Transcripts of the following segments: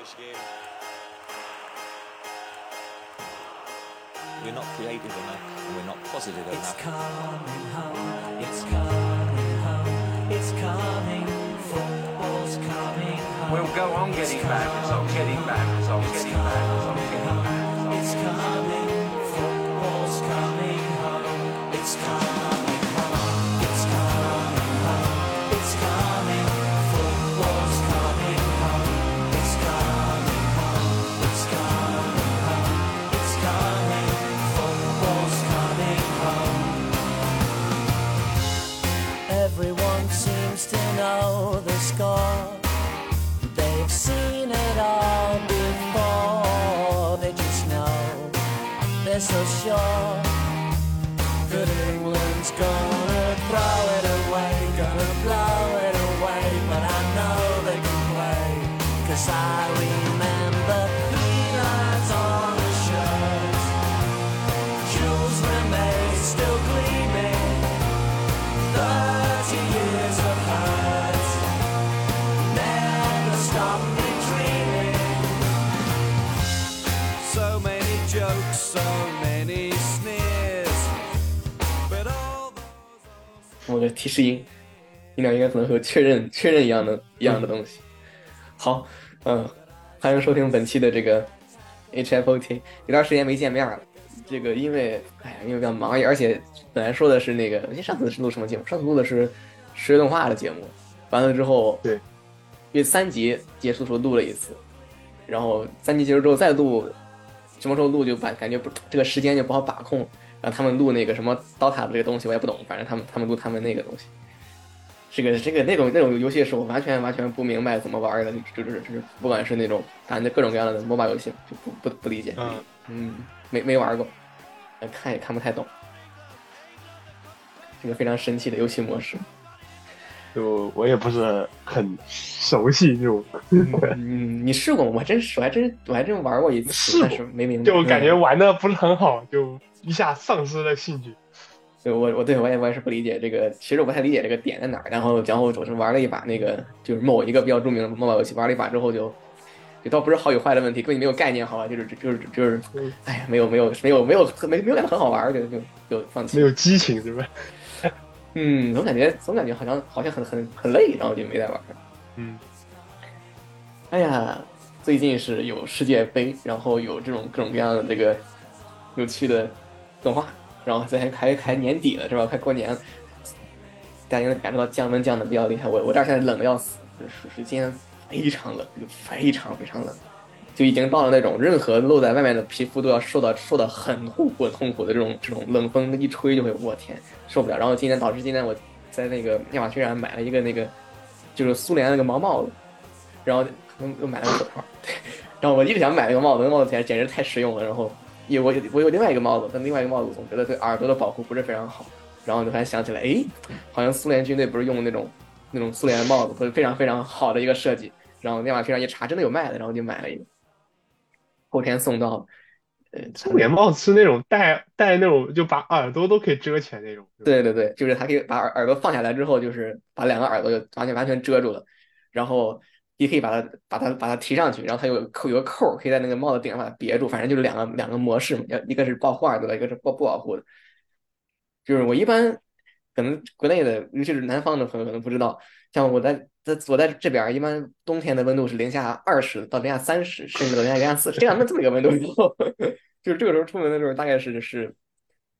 English game. We're not creative enough, and we're not positive It's enough. coming home, it's coming home, it's coming, football's coming home. We'll go on getting bad results, getting bad results, getting bad results, getting bad results. It's coming, football's coming home. It's coming your 提示音，音量应该可能和确认确认一样的一样的东西。好，嗯，欢迎收听本期的这个 HFOT，有段时间没见面了。这个因为哎呀，因为比较忙，而且本来说的是那个，上次是录什么节目？上次录的是十月动画的节目，完了之后，对，因为三集结束的时候录了一次，然后三集结束之后再录，什么时候录就把感觉不这个时间就不好把控。让他们录那个什么刀塔的这个东西，我也不懂，反正他们他们录他们那个东西。这个这个那种那种游戏是我完全完全不明白怎么玩的，就就是就是不管是那种打的各种各样的 MOBA 游戏，就不不不理解，嗯。嗯，没没玩过，呃看也看不太懂，这个非常神奇的游戏模式。就我也不是很熟悉这种，嗯，你试过吗？我还真是，我还真我还真玩过一次，试过。但是没明白，就感觉嗯。玩的不是很好，就一下丧失了兴趣。对我我对我也我也是不理解这个，其实我不太理解这个点在哪儿。然后然后我是玩了一把那个就是某一个比较著名的 MOBA 游戏，玩了一把之后就，就倒不是好与坏的问题，根本没有概念，好吧，就是就是就是嗯，哎呀，没有没有没有没有没没有感觉很好玩，就就就放弃。没有激情，是吧？嗯，总感觉总感觉好像好像很很很累，然后就没再玩。嗯，哎呀，最近是有世界杯，然后有这种各种各样的这个有趣的动画，然后再还还还年底了是吧？快过年了，大家应该感受到降温降的比较厉害。我我这儿现在冷的要死，是是今天非常冷，就非常非常冷，就已经到了那种任何露在外面的皮肤都要受到受到很痛苦痛苦的这种这种冷风一吹就会，我天受不了。然后今天导致今天我在那个亚马逊上买了一个那个就是苏联那个毛帽子，然后又又买了个手套，对，然后我一直想买那个帽子，那帽子简简直太实用了。然后有我有我有另外一个帽子，但另外一个帽子总觉得对耳朵的保护不是非常好。然后就突然想起来，哎，好像苏联军队不是用那种那种苏联帽子，或者非常非常好的一个设计。然后亚马逊上一查，真的有卖的，然后就买了一个，后天送到。呃，苏联帽是那种戴戴那种就把耳朵都可以遮起来那种。对对对，就是它可以把耳耳朵放下来之后，就是把两个耳朵就完全完全遮住了，然后也可以把它把它把它提上去，然后它有扣有个扣，可以在那个帽子顶上把它别住，反正就是两个两个模式嘛，一个是保护耳朵的，一个是不不保护的。就是我一般可能国内的，尤其是南方的朋友可能不知道，像我在在我在这边，一般冬天的温度是零下二十到零下三十，甚至到零下零下四十，这样的这么一个温度。就是这个时候出门的时候，大概是是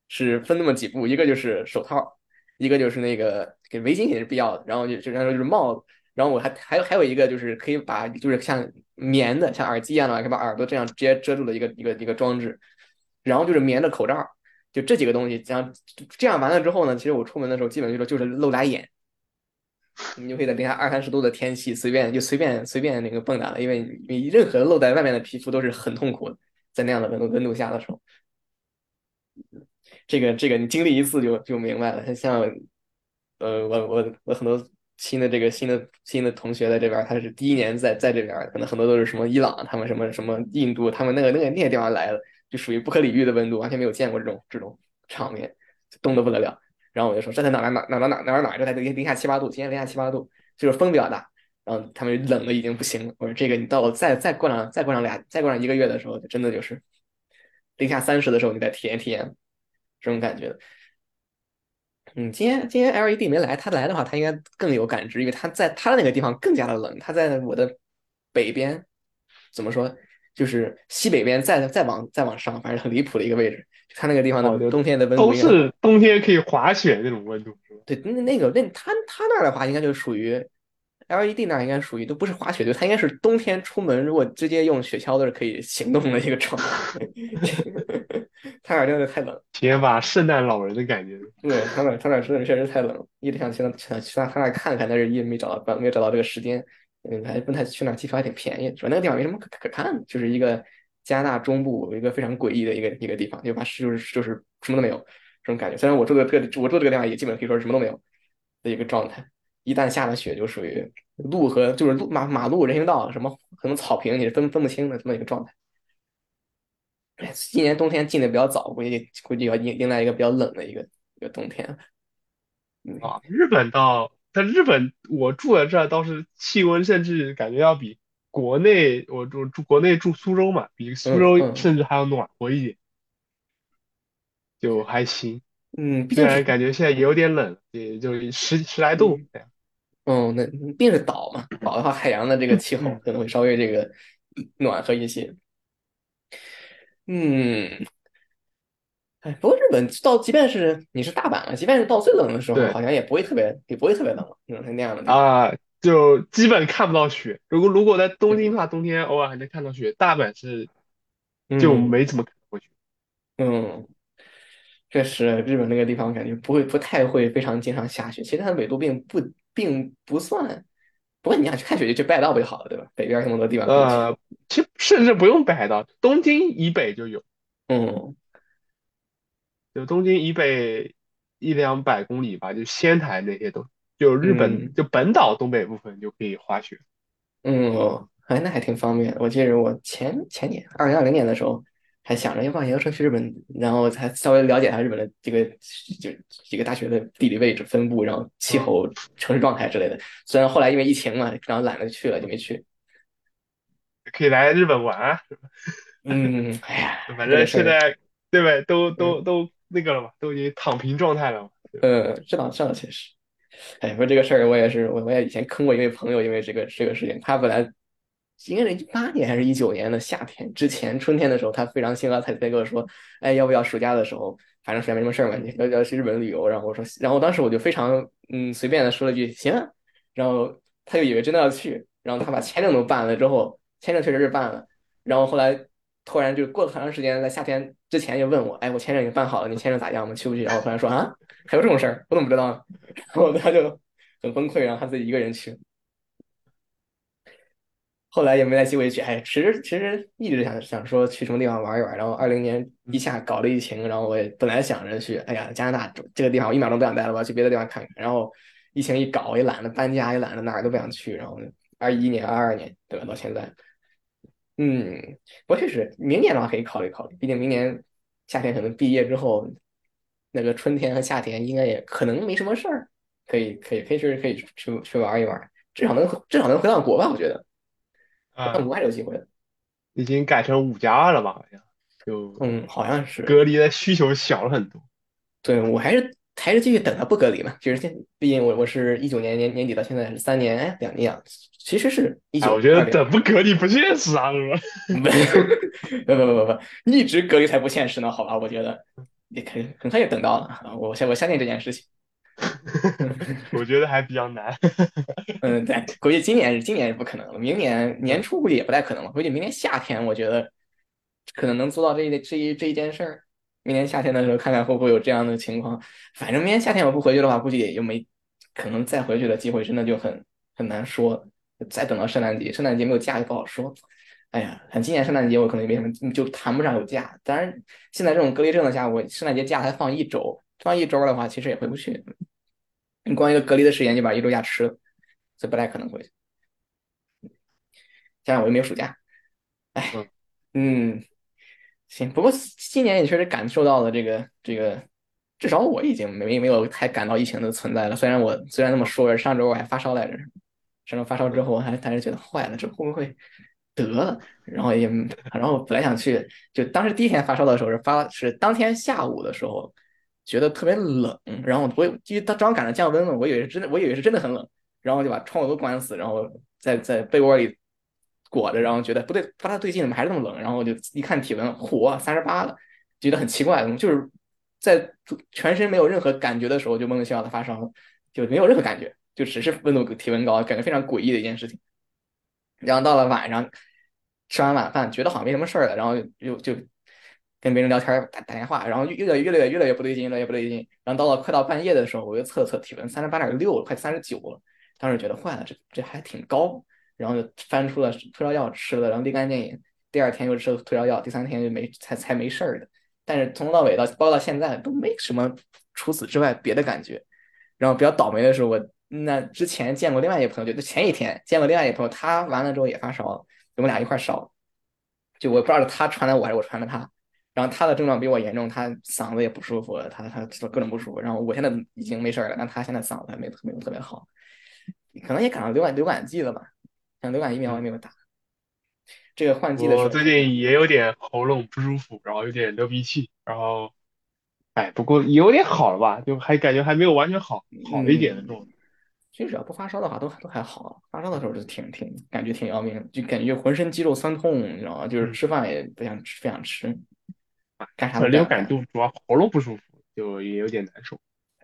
是分那么几步，一个就是手套，一个就是那个给围巾也是必要的，然后就就然后就是帽子，然后我还还有还有一个就是可以把就是像棉的像耳机一样的，可以把耳朵这样直接遮住的一个一个一个装置，然后就是棉的口罩，就这几个东西，这样这样完了之后呢，其实我出门的时候基本就是就是露俩眼。你就可以在零下二三十度的天气随便就随便随便那个蹦跶了，因为你任何露在外面的皮肤都是很痛苦的，在那样的温度温度下的时候，这个这个你经历一次就就明白了。像呃我我我很多新的这个新的新的同学在这边，他是第一年在在这边，可能很多都是什么伊朗，他们什么什么印度，他们那个那个那些地方来的，就属于不可理喻的温度，完全没有见过这种这种场面，冻得不得了。然后我就说这才哪来哪哪哪哪哪哪，这才零零下七八度，今天零下七八度，就是风比较大。然后他们冷的已经不行了。我说这个你到再再过上再过上俩再过上一个月的时候，就真的就是零下三十的时候，你再体验体验这种感觉。嗯，今天今天 LED 没来，他来的话，他应该更有感知，因为他在他的那个地方更加的冷，他在我的北边，怎么说，就是西北边再再往再往上，反正很离谱的一个位置。他那个地方的冬天的温度都是冬天可以滑雪那种温度？对，那那个那他他那儿的话，应该就属于 LED 那儿应该属于都不是滑雪，就他应该是冬天出门如果直接用雪橇都是可以行动的一个状态。他那儿真的太冷，体验把圣诞老人的感觉。对他那儿他那儿真的确实太冷了，一直想去那去去他他那儿看看，但是一直没找到没有找到这个时间。嗯，还不太去那儿机票还挺便宜，主要那个地方没什么可可看的，就是一个加拿大中部一个非常诡异的一个一个地方，就把就是就是什么都没有这种感觉。虽然我住的这个我住的这个地方也基本可以说是什么都没有的一个状态，一旦下了雪就属于路和就是路马马路人行道什么可能草坪你是分分不清的这么一个状态。哎，今年冬天进的比较早，估计估计要迎迎来一个比较冷的一个一个冬天。嗯，啊，日本倒，但日本我住在这儿倒是气温甚至感觉要比国内，我住住国内住苏州嘛，比苏嗯州嗯甚至还要暖和一点，就还行。嗯，毕虽然感觉现在也有点冷，也就十十来度这样。嗯，那毕竟是岛嘛，岛的话，海洋的这个气候嗯可能会稍微这个暖和一些。嗯，哎，不过日本到即便是你是大阪了，即便是到最冷的时候，对好像也不会特别，也不会特别冷，那种那样的地方。啊，就基本看不到雪。如果如果在东京的话，冬天偶尔还能看到雪，大阪是就嗯没怎么看过雪。嗯，确实，日本那个地方感觉不会不太会非常经常下雪，其实它的纬度并不并不算。不过你想去看雪就去北海道不就好了，对吧？北边那么多地方。呃，其实甚至不用北海道，东京以北就有，嗯就东京以北一两百公里吧，就仙台那些都，就日本嗯就本岛东北部分就可以滑雪。嗯，哦哎，那还挺方便。我记得我前前年，二零二零年的时候，还想着要不要研究生去日本，然后才稍微了解一下日本的这个就几个大学的地理位置分布，然后气候、城市状态之类的。虽然后来因为疫情嘛，然后懒得去了，就没去。可以来日本玩啊，嗯，哎呀，反正现在对吧，都都都那个了嘛，都已经躺平状态了嘛。呃，这倒这倒确实。哎，说这个事儿，我也是，我我也以前坑过一位朋友，因为这个这个事情，他本来应该是一八年还是一九年的夏天之前春天的时候，他非常兴高采烈跟我说，哎，要不要暑假的时候，反正暑假没什么事儿嘛，你要要去日本旅游，然后我说，然后当时我就非常嗯随便的说了句行啊，然后他就以为真的要去，然后他把签证都办了之后，签证确实是办了，然后后来突然就过了很长时间，在夏天之前就问我，哎，我签证已经办好了，你签证咋样？我们去不去？然后突然说啊，还有这种事儿，我怎么不知道呢？然后他就很崩溃，然后他自己一个人去。后来也没再机会去，哎，其实其实一直想想说去什么地方玩一玩，然后二零年一下搞了疫情，然后我也本来想着去，哎呀，加拿大这个地方我一秒钟不想待了，我要去别的地方看看。然后疫情一搞，也懒得搬家，也懒得哪儿都不想去，然后二一年、二二年，对吧？到现在，嗯，不过确实，明年的话可以考虑考虑，毕竟明年夏天可能毕业之后，那个春天和夏天应该也可能没什么事儿，可以可以可以去可以去去玩一玩，至少能至少能回到国吧，我觉得啊回，国还是有机会的。已经改成五加二了吧？好像就嗯，好像是，隔离的需求小了很多。对我还是还是继续等它不隔离嘛，其实现，毕竟我我是一九年年年底到现在是三年，哎，两年啊，其实是一哎，九，我觉得等不隔离不现实啊，是吧？不不不不不，一直隔离才不现实呢，好吧？我觉得也可以很快就等到了，啊我相我相信这件事情。我觉得还比较难。嗯，对，估计今年是今年是不可能了，明年年初估计也不太可能了。估计明年夏天，我觉得可能能做到这一这一这一件事儿。明年夏天的时候，看看会不会有这样的情况。反正明年夏天我不回去的话，估计也就没可能再回去的机会，真的就很很难说。再等到圣诞节，圣诞节没有假就不好说。哎呀，看今年圣诞节我可能没什么，就谈不上有假。当然，现在这种隔离政策下，我圣诞节假才放一周，放一周的话，其实也回不去。你光一个隔离的时间就把一周假吃了，所以不太可能回去。加上我又没有暑假，哎，嗯，行。不过今年也确实感受到了这个这个，至少我已经没没有太感到疫情的存在了。虽然我虽然那么说，上周我还发烧来着，上周发烧之后，还还是觉得坏了，这会不会得了？然后也，然后本来想去，就当时第一天发烧的时候是发是当天下午的时候，觉得特别冷，然后我因为当正好赶上降温了，我以为是真的，我以为是真的很冷，然后就把窗户都关死，然后在在被窝里裹着，然后觉得不对，不太对劲，怎么还是那么冷？然后我就一看体温，嚯，三十八了，觉得很奇怪，就是在全身没有任何感觉的时候就莫名其妙的发烧，就没有任何感觉。就只是温度体温高，感觉非常诡异的一件事情。然后到了晚上，吃完晚饭，觉得好像没什么事儿了，然后就就跟别人聊天打打电话，然后越来越来越越来越不对劲，越来越不对劲。然后到了快到半夜的时候，我又测测体温，三十八点六，快三十九了。当时觉得坏了，这这还挺高。然后就翻出了退烧药吃了，然后立竿见影。第二天又吃了退烧药，第三天就没才才没事儿的。但是从头到尾到包到现在都没什么除此之外别的感觉。然后比较倒霉的是我。那之前见过另外一个朋友，就前一天见过另外一个朋友，他完了之后也发烧了，我们俩一块烧，就我不知道是他传的我还是我传的他，然后他的症状比我严重，他嗓子也不舒服，他他各种不舒服，然后我现在已经没事了，但他现在嗓子还没没有特别好，可能也赶上流感流感季了吧，像流感疫苗也没有打，这个换季的时候，我最近也有点喉咙不舒服，然后有点流鼻涕，然后，哎，不过有点好了吧，就还感觉还没有完全好，好一点的状态。其实只要不发烧的话，都都还好。发烧的时候就挺挺感觉挺要命，就感觉浑身肌肉酸痛，你知道吗？就是吃饭也不想吃，不想吃，干啥都流感度主要喉咙不舒服，就也有点难受。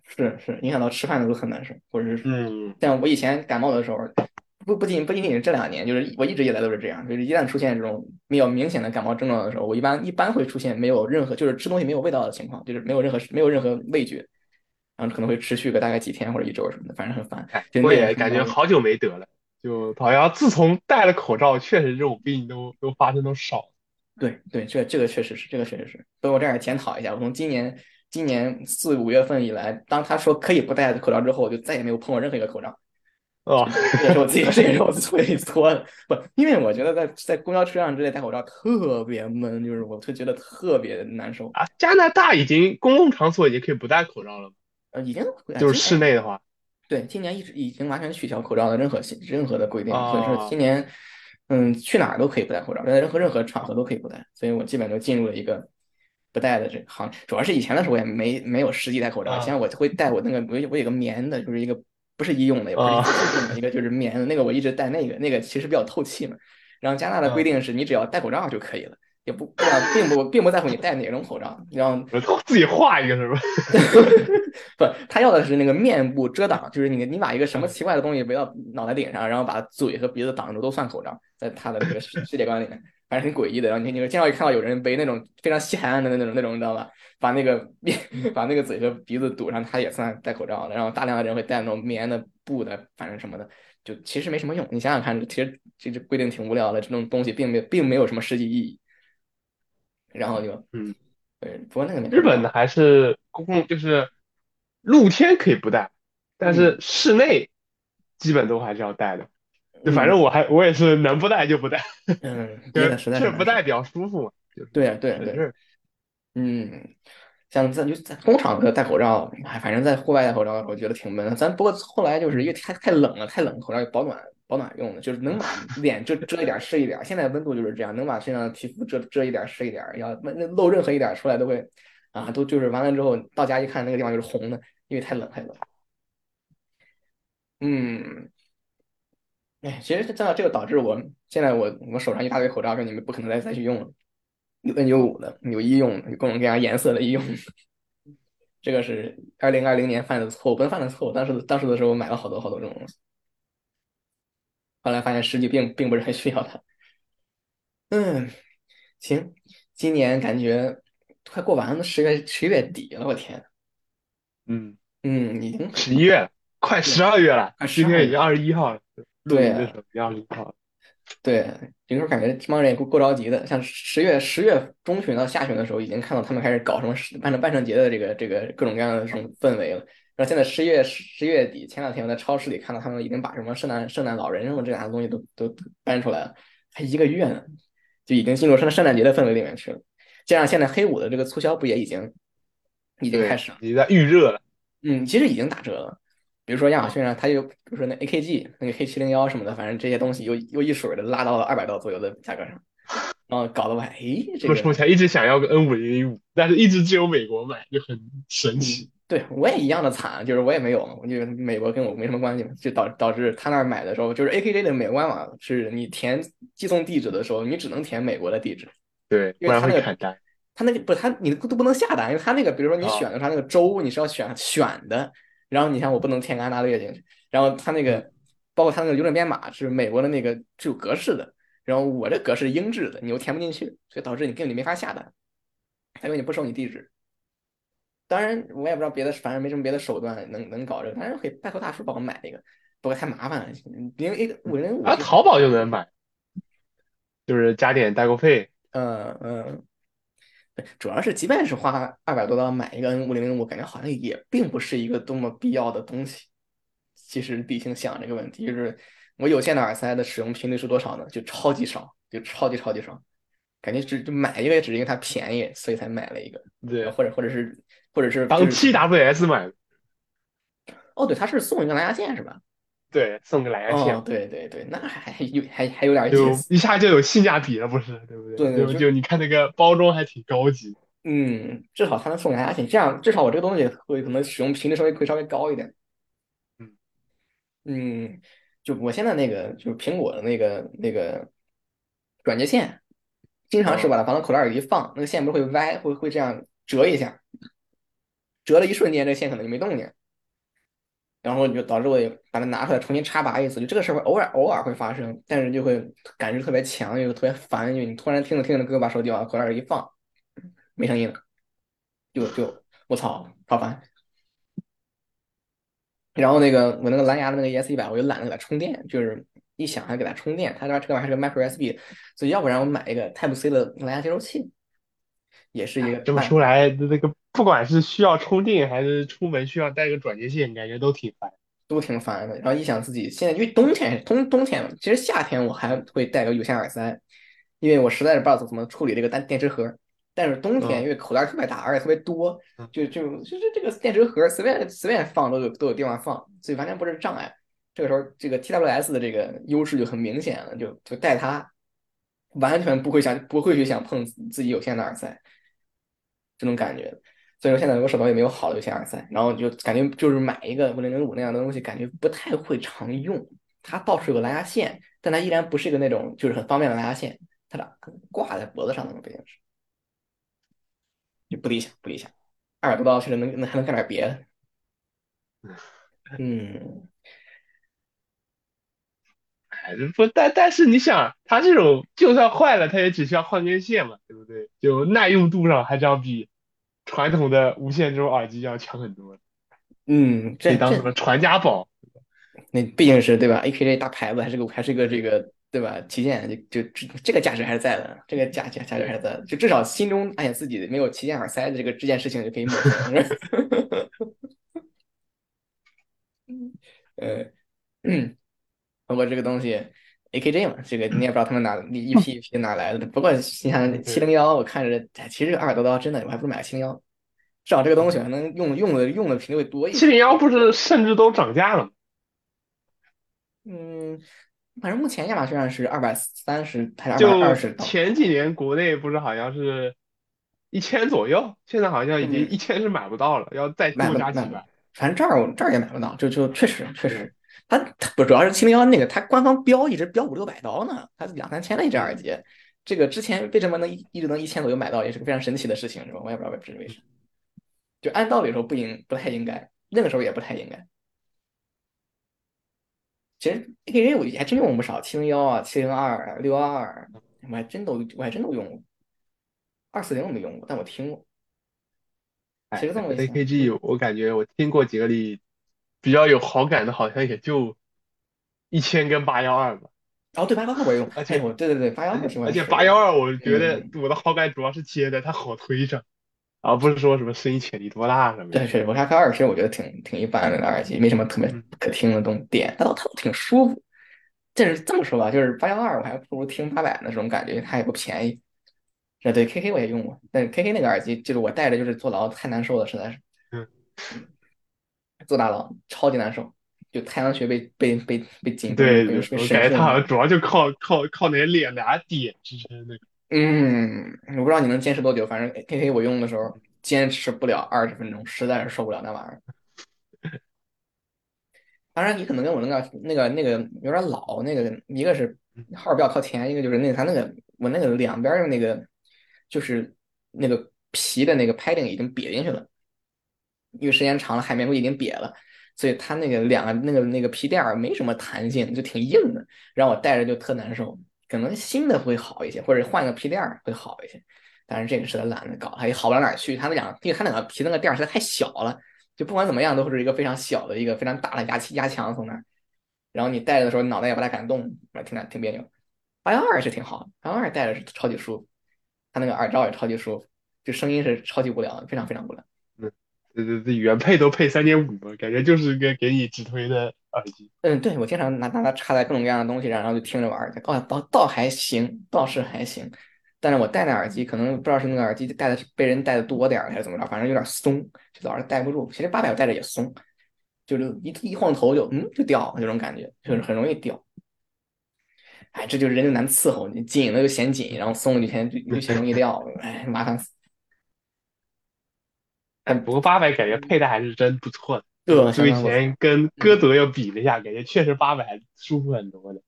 是是，影响到吃饭的都很难受，或者是嗯，像我以前感冒的时候，不不仅不仅仅是这两年，就是我一直以来都是这样，就是一旦出现这种比较明显的感冒症状的时候，我一般一般会出现没有任何就是吃东西没有味道的情况，就是没有任何没有任何味觉。然后可能会持续个大概几天或者一周什么的，反正很烦。我也感觉好久没得了，就好像自从戴了口罩，确实这种病都都发生都少。对对，这这个确实是，这个确实是。所以我这儿检讨一下，我从今年今年四五月份以来，当他说可以不戴口罩之后，我就再也没有碰过任何一个口罩。哦，这也是我自己，这也是我自己搓的。不，因为我觉得在在公交车上之类戴口罩特别闷，就是我会觉得特别难受。啊，加拿大已经公共场所已经可以不戴口罩了。呃，已经就是室内的话，对，今年一直已经完全取消口罩的任何任何的规定，所以说今年，嗯，去哪儿都可以不戴口罩，在任何任何场合都可以不戴，所以我基本就进入了一个不戴的这个行。主要是以前的时候我也没没有实际戴口罩，现在我会戴我那个我我有个棉的，就是一个不是医用的，也不是用的一个就是棉的那个，我一直戴那个，那个其实比较透气嘛。然后加拿大的规定是你只要戴口罩就可以了。也不并不并不在乎你戴哪种口罩，然后 自己画一个是吧？不，他要的是那个面部遮挡，就是你你把一个什么奇怪的东西围到脑袋顶上，然后把嘴和鼻子挡住都算口罩，在他的这个世界观里面，反正挺诡异的。然后你你经常会看到有人背那种非常西海岸的那种那种，你知道吧？把那个面 把那个嘴和鼻子堵上，他也算戴口罩的。然后大量的人会戴那种棉的、布的，反正什么的，就其实没什么用。你想想看，其实其实规定挺无聊的，这种东西并没有并没有什么实际意义。然后就嗯，对，不过那个日本的还是公共，就是露天可以不戴，但是室内基本都还是要戴的。就反正我还我也是能不戴就不戴。嗯，实在是不戴比较舒服嘛。对对对，嗯。像在就在工厂的戴口罩，哎，反正在户外戴口罩，我觉得挺闷的。咱不过后来就是因为太太冷了，太冷，口罩保暖保暖用的，就是能把脸遮遮一点是一点。现在温度就是这样，能把身上的皮肤遮遮一点是一点。要那露任何一点出来都会啊，都就是完了之后到家一看那个地方就是红的，因为太冷太冷。嗯，哎，其实这这个导致我现在我我手上一大堆口罩，说你们不可能再再去用了。有 N 九五的，有医用的，有各种各样颜色的医用。这个是二零二零年犯的错误，不是犯的错误。当时当时的时候，我买了好多好多这种东西，后来发现实际并并不是很需要它。嗯，行，今年感觉快过完了，十月十月底了，我天。嗯嗯，已经十一月，快十二月了，今天已经二十一号了。对，二十一号。对，有时候感觉这帮人也够够着急的。像十月十月中旬到下旬的时候，已经看到他们开始搞什么办成万圣节的这个这个各种各样的这种氛围了。然后现在十月十月底，前两天我在超市里看到他们已经把什么圣诞圣诞老人什么这样的东西都都搬出来了，还一个月呢，就已经进入圣圣诞节的氛围里面去了。加上现在黑五的这个促销不也已经已经开始了，已经在预热了。嗯，其实已经打折了。比如说亚马逊上，它有，比如说那 AKG 那个 K 七零幺什么的，反正这些东西又又一水的拉到了二百刀左右的价格上，然后搞得我还，诶，这个为什么才一直想要个 N 五零零五，但是一直只有美国买，就很神奇。对我也一样的惨，就是我也没有，我就美国跟我没什么关系嘛，就导导致他那儿买的时候，就是 AKJ 的美国官网是你填寄送地址的时候，你只能填美国的地址，对，不然因为他那个会砍单。他那个不是他你都不能下单，因为他那个比如说你哦选的他那个州你是要选选的，然后你像我不能填个安大略进去，然后他那个包括他那个邮政编码是美国的那个是有格式的，然后我这格式英制的，你又填不进去，所以导致你根本就没法下单，因为你不收你地址。当然，我也不知道别的，反正没什么别的手段能能搞这个。当然可以拜托大叔帮我买一个，不过太麻烦了。零一个五零五，啊，淘宝就能买，就是加点代购费。嗯嗯，对主要是即便是花二百多刀买一个 N 五零零五，感觉好像也并不是一个多么必要的东西。其实理性想这个问题，就是我有线的耳塞的使用频率是多少呢？就超级少，就超级超级少。感觉只就买一个也只是因为它便宜，所以才买了一个，对，或者或者是或者是当就是 TWS 买的，哦，对，它是送一个蓝牙线是吧？对，送个蓝牙哦，线，对对对，那还还有还还有点就意思。一下就有性价比了，不是？对不对？对对就就就你看那个包装还挺高级。嗯，至少它能送蓝牙线，这样至少我这个东西会可能使用频率稍微会稍微高一点。嗯嗯，就我现在那个就是苹果的那个那个转接线，经常是把它往口袋里一放，那个线不是会歪，会会这样折一下，折了一瞬间，这个线可能就没动静，然后就导致我也把它拿出来重新插拔一次。就这个事儿偶尔偶尔会发生，但是就会感觉特别强，又特别烦，因为你突然听着听着歌把手机往口袋里一放，没声音了，就就我操，好烦。然后那个我那个蓝牙的那个 ES 一百，我就懒得给它充电，就是一想还给它充电，它这这个玩意儿是个 micro USB，所以要不然我买一个 Type C 的蓝牙接收器，也是一个这么办说来，那个不管是需要充电还是出门需要带个转接线，感觉都挺烦。都挺烦的。然后一想自己现在，因为冬天冬冬天，其实夏天我还会带个有线耳塞，因为我实在是不知道怎么处理这个单电池盒。但是冬天嗯因为口袋特别大，而且特别多嗯，就就就是这个电池盒随便随便放都有都有地方放，所以完全不是障碍。这个时候，这个 TWS 的这个优势就很明显了，就就带它，完全不会想不会去想碰自己有线的耳塞，这种感觉。所以说现在我手头也没有好的有线耳塞，然后就感觉就是买一个五零零五那样的东西，感觉不太会常用。它倒是有个蓝牙线，但它依然不是一个那种就是很方便的蓝牙线，它俩挂在脖子上那种，毕竟是，就不理想，不理想。二百多刀其实能能还能干点别的。嗯，哎，不，但但是你想，它这种就算坏了，它也只需要换根线嘛，对不对？就耐用度上还是要比传统的无线这种耳机要强很多，嗯，这当什么传家宝。那毕竟是对吧？AKG 大牌子还是个还是个这个对吧？旗舰就就这这个价值还是在的，这个价价价值还是在的，就至少心中哎呀自己没有旗舰耳塞的这个这件事情就可以抹平。呃，嗯，包括这个东西 AKG 嘛，这个你也不知道他们哪一批一批哪来的。不过你像七零幺，我看着哎其实二百多刀真的，我还不如买个七零幺，至少这个东西还能用用的用的频率会多一点。七零幺不是甚至都涨价了吗？嗯，反正目前亚马逊上是二百三十还是二就百二十刀？前几年国内不是好像是一千左右，现在好像已经嗯一千是买不到了，要再多加几百。反正这儿我这儿也买不到，就就确实确实，它它不主要是七零幺那个，它官方标一直标五六百刀呢，它是两三千的一只耳机。这个之前为什么能一一直能一千左右买到，也是个非常神奇的事情，是吧？我也不知道为是为啥。就按道理说不应不太应该，那个时候也不太应该。其实 AKG 我还真用不少，七零幺啊、七零二、六幺二，我还真都我还真都用过。二四零我没用过，但我听过。哎其实这么，，AKG 我感觉我听过几个里比较有好感的，好像也就一千跟八幺二吧。哦，对，八幺二我也用，而且哎我对对对，八幺二是我而且八幺二，我觉得嗯我的好感主要是接的它好推上，而不是说什么声音潜力多大什么对，的。是我沙克二，其实我觉得挺挺一般的耳机，没什么特别嗯可听的东点，它倒它都挺舒服。但是这么说吧，就是八幺二我还不如听八百的那种感觉，它也不便宜。这对 KK 我也用过，但是 KK 那个耳机就是我戴着就是坐牢太难受了，实在是嗯坐大牢超级难受。就太阳穴被被被被 紧绷对，被被我感觉它好像主要就靠靠靠那些脸俩点支撑的。嗯，我不知道你能坚持多久，反正 K K 我用的时候坚持不了二十分钟，实在是受不了那玩意儿。当然，你可能跟我那个那个那个有点老，那个一个是号比较靠前，一个就是那个他那个我那个两边的那个就是那个皮的那个 padding 已经瘪进去了，因为时间长了海绵会已经瘪了，所以它那个两个那个那个皮垫儿没什么弹性，就挺硬的，让我戴着就特难受。可能新的会好一些，或者换个皮垫儿会好一些，但是这个实在懒得搞，它也好不到哪儿去。它那两，因为它两个皮那个垫儿实在太小了，就不管怎么样都是一个非常小的一个非常大的压压强从那儿，然后你戴着的时候脑袋也不太敢动，挺难挺别扭。八幺二是挺好的，八幺二戴着是超级舒服，它那个耳罩也超级舒服，就声音是超级无聊，非常非常无聊。对对对，原配都配三点五，感觉就是个给你直推的耳机。嗯，对，我经常拿拿它插在各种各样的东西上，然后就听着玩儿，哦，倒倒还行，倒是还行。但是我戴那耳机，可能不知道是那个耳机戴的是被人戴的多点儿还是怎么着，反正有点松，就老是戴不住。其实八百我戴着也松，就是一一晃头就嗯就掉这种感觉，就是很容易掉。哎，这就是人就难伺候，你紧了就嫌紧，然后松了就嫌就就嫌容易掉，哎，麻烦死。哎，不过八百感觉配的还是真不错的。呃，就以前跟歌德要比了一下，感觉确实八百还舒服很多的。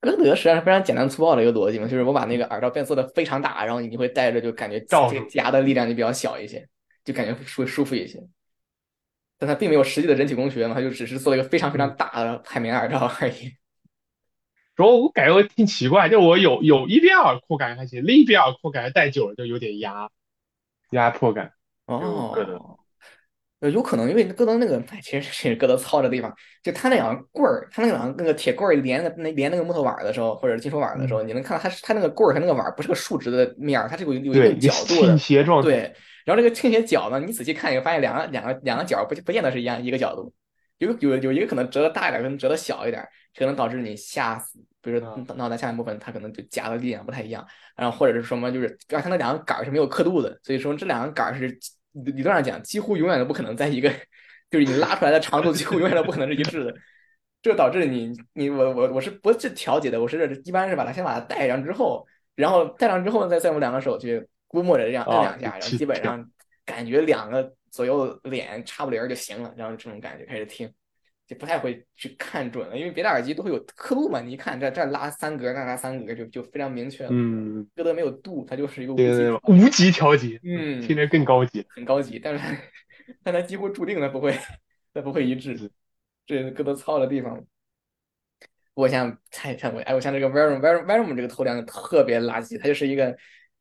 歌德实际上是非常简单粗暴的一个逻辑嘛，就是我把那个耳罩变做的非常大，然后你会戴着就感觉罩这个夹的力量就比较小一些，就感觉会舒服一些。但它并没有实际的人体工学嘛，它就只是做了一个非常非常大的海绵耳罩而已。主要我感觉我挺奇怪，就我有有一边耳廓感觉还行，另一边耳廓感觉戴久了就有点压压迫感。哦，呃，有可能因为戈登那个，哎，其实是戈登糙的地方，就他那两个棍儿，他那两个那个铁棍儿连那那连那个木头碗儿的时候，或者金属碗儿的时候，你能看到他是它那个棍儿和那个碗儿不是个竖直的面儿，它是有有一对，定角度的倾。斜状。态。对，然后这个倾斜角呢，你仔细看，你会发现两个两个两个角不不见得是一样一个角度，有有有一个可能折的大一点，可能折的小一点，可能导致你下死，比如说嗯。脑袋下半部分它可能就夹的力量不太一样，然后或者是什么就是，而它那两个杆儿是没有刻度的，所以说这两个杆儿是理理论上讲几乎永远都不可能在一个，就是你拉出来的长度几乎永远都不可能是一致的。这导致你你我我我是不去调节的？我是一般是把它先把它戴上之后，然后戴上之后再再用两个手去估摸着这样摁啊两下，然后基本上感觉两个左右脸差不离儿就行了，然后这种感觉开始听，就不太会去看准了，因为别的耳机都会有刻度嘛，你一看这这拉三格，那拉三格就就非常明确了。嗯，歌德没有度，它就是一个无对对极对，无级调节，嗯听着更高级。很高级，但是但它几乎注定它不会它不会一致，这是歌德糙的地方。我像太像我哎，我像这个 Verum Verum Verum 这个头梁特别垃圾，它就是一个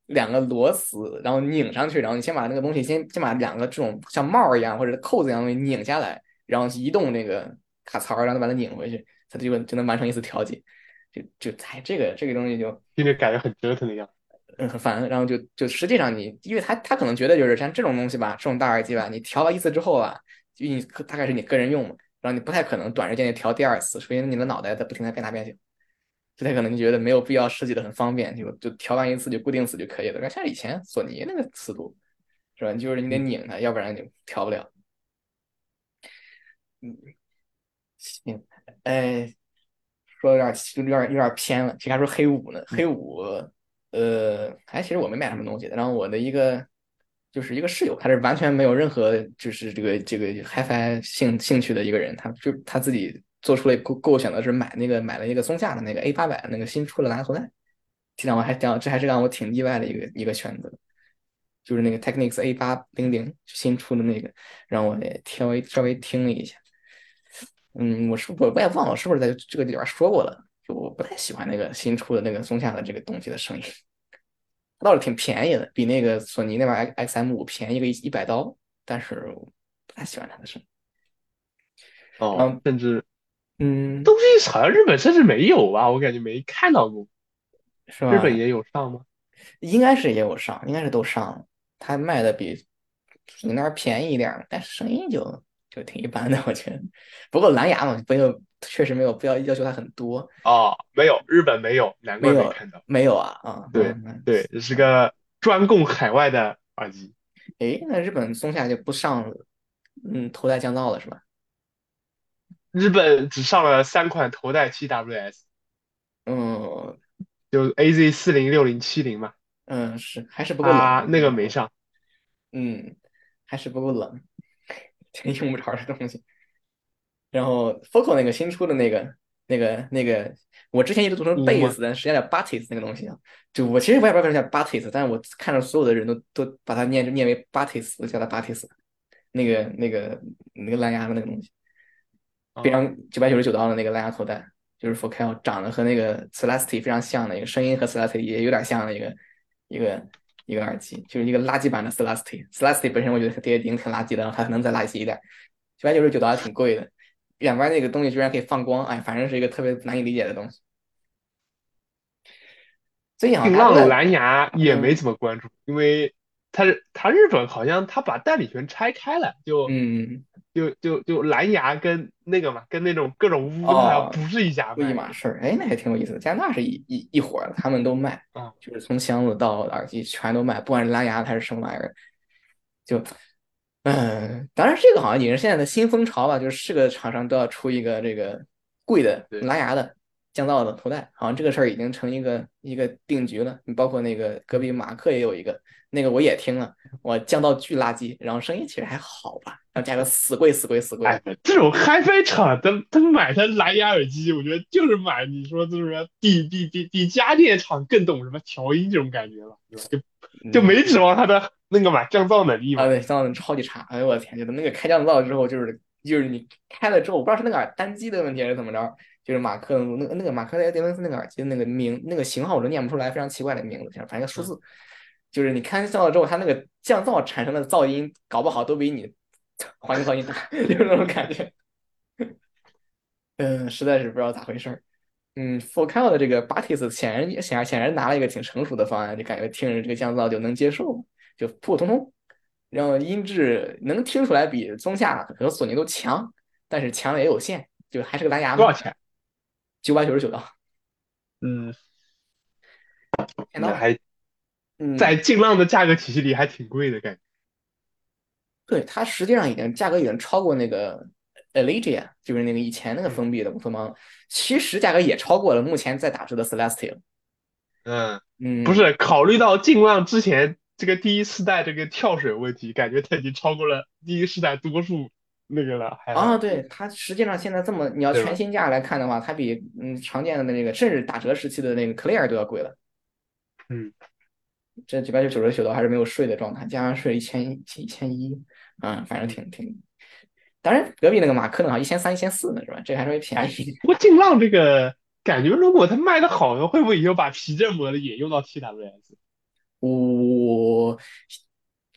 两个螺丝，然后拧上去，然后你先把那个东西先先把两个这种像帽儿一样或者扣子一样的东西拧下来，然后移动那个卡槽，然后把它拧回去，它就就能完成一次调节。就就哎，这个这个东西就听着感觉很折腾的样子。嗯，很烦。然后就就实际上你，因为他他可能觉得就是像这种东西吧，这种大耳机吧，你调了一次之后啊，就你大概是你个人用嘛，然后你不太可能短时间内调第二次，除非你的脑袋在不停的变大变小，不太可能就觉得没有必要设计的很方便，就就调完一次就固定死就可以了。像以前索尼那个思路是吧？就是你得拧它，要不然你调不了。嗯，行，哎，说有点有点有点偏了，其实还说黑五呢，黑五。呃，还其实我没买什么东西。然后我的一个就是一个室友，他是完全没有任何就是这个这个 HiFi 兴兴趣的一个人，他就他自己做出了构构选的是买那个买了一个松下的那个 A 八百那个新出的蓝牙头戴，这让我还讲这还是让我挺意外的一个一个选择，就是那个 Technics A 八零零新出的那个，让我也稍微稍微听了一下。嗯，我是我我也忘了是不是在这个里边说过了。就我不太喜欢那个新出的那个松下的这个东西的声音，它倒是挺便宜的，比那个索尼那边 X M 五便宜个一一百刀，但是我不太喜欢它的声音。哦，甚至嗯，东西好像日本甚至没有吧，我感觉没看到过。是吧？日本也有上吗？应该是也有上，应该是都上了。它卖的比你那儿便宜一点，但是声音就就挺一般的，我觉得。不过蓝牙嘛，没有，确实没有必要要求它很多。哦，没有，日本没有，难怪没看到。没有啊啊，对嗯对，这是个专供海外的耳机。诶，那日本松下就不上嗯头戴降噪了是吧？日本只上了三款头戴 TWS，嗯就 AZ 四零、六零、七零嘛，嗯是还是不够冷，啊，那个没上。嗯，还是不够冷，挺用不着的东西。然后 Focal 那个新出的那个那个那个，我之前一直读成嗯 Bass 但，实际上叫 Batis 那个东西啊。就我其实我也不知道为什么叫 Batis，但是我看着所有的人都都把它念念为 Batis，我叫它 Batis。那个那个那个蓝牙的那个东西，非常九百九十九刀的那个蓝牙口袋，就是 Focal 长得和那个 Celesty 非常像的一个，声音和 Celesty 也有点像的一个一个一个耳机，就是一个垃圾版的 Celesty。Celesty 本身我觉得也挺挺垃圾的，然后它可能再垃圾一点，九百九十九刀还挺贵的。两边那个东西居然可以放光，哎，反正是一个特别难以理解的东西。最近浪的蓝牙也嗯没怎么关注，因为它是它日本好像它把代理权拆开了，就嗯，就就就蓝牙跟那个嘛，跟那种各种乌哦它不是一家不一码事儿，哎，那还挺有意思的。加拿大是一一一伙儿的，他们都卖，嗯就是从箱子到耳机全都卖，不管是蓝牙还是什么玩意儿，就，嗯，当然这个好像也是现在的新风潮吧，就是是个厂商都要出一个这个贵的蓝牙的降噪的头戴，好像这个事儿已经成一个一个定局了。你包括那个隔壁马克也有一个，那个我也听了，我降噪巨垃圾，然后声音其实还好吧，然后价格死贵死贵死贵。哎，这种 HiFi 厂，他他买他蓝牙耳机，我觉得就是买你说就是说比比比比家电厂更懂什么调音这种感觉了，就就没指望它的那个嘛降噪能力嘛啊，。对，降噪能力超级差，哎呦我的天，就是那个开降噪之后，就是就是你开了之后，我不知道是那个耳单机的问题还是怎么着，就是马克那个那个马克雷迪文斯那个耳机的那个名那个型号我都念不出来，非常奇怪的名字，反正一个数字，就是你开降噪之后，它那个降噪产生的噪音，搞不好都比你 环境噪音大，就是那种感觉。嗯，实在是不知道咋回事儿。嗯 f o c a l 的这个 Batis 显然显然显然拿了一个挺成熟的方案，就感觉听着这个降噪就能接受，就普普通通，然后音质能听出来比松下和索尼都强，但是强也有限，就还是个蓝牙。多少钱？九百九十九刀，嗯，天刀。那还嗯，在劲浪的价格体系里还挺贵的感觉。对它实际上已经价格已经超过那个 Elegia，就是那个以前那个封闭的乌托邦，其实价格也超过了目前在打折的 Celestia。嗯，嗯，不是，考虑到劲浪之前这个第一世代这个跳水问题，感觉它已经超过了第一世代多数那个了。还啊，对，它实际上现在这么，你要全新价来看的话，它比嗯常见的那个，甚至打折时期的那个 Clear 都要贵了。嗯，这九百九十九刀还是没有税的状态，加上税一千一千一，嗯，反正挺挺。当然，隔壁那个马克呢，一千三、一千四呢，是吧？这个还稍微便宜。不过劲浪这个感觉，如果它卖的好的，会不会以后把皮振膜的也用到 TWS？我，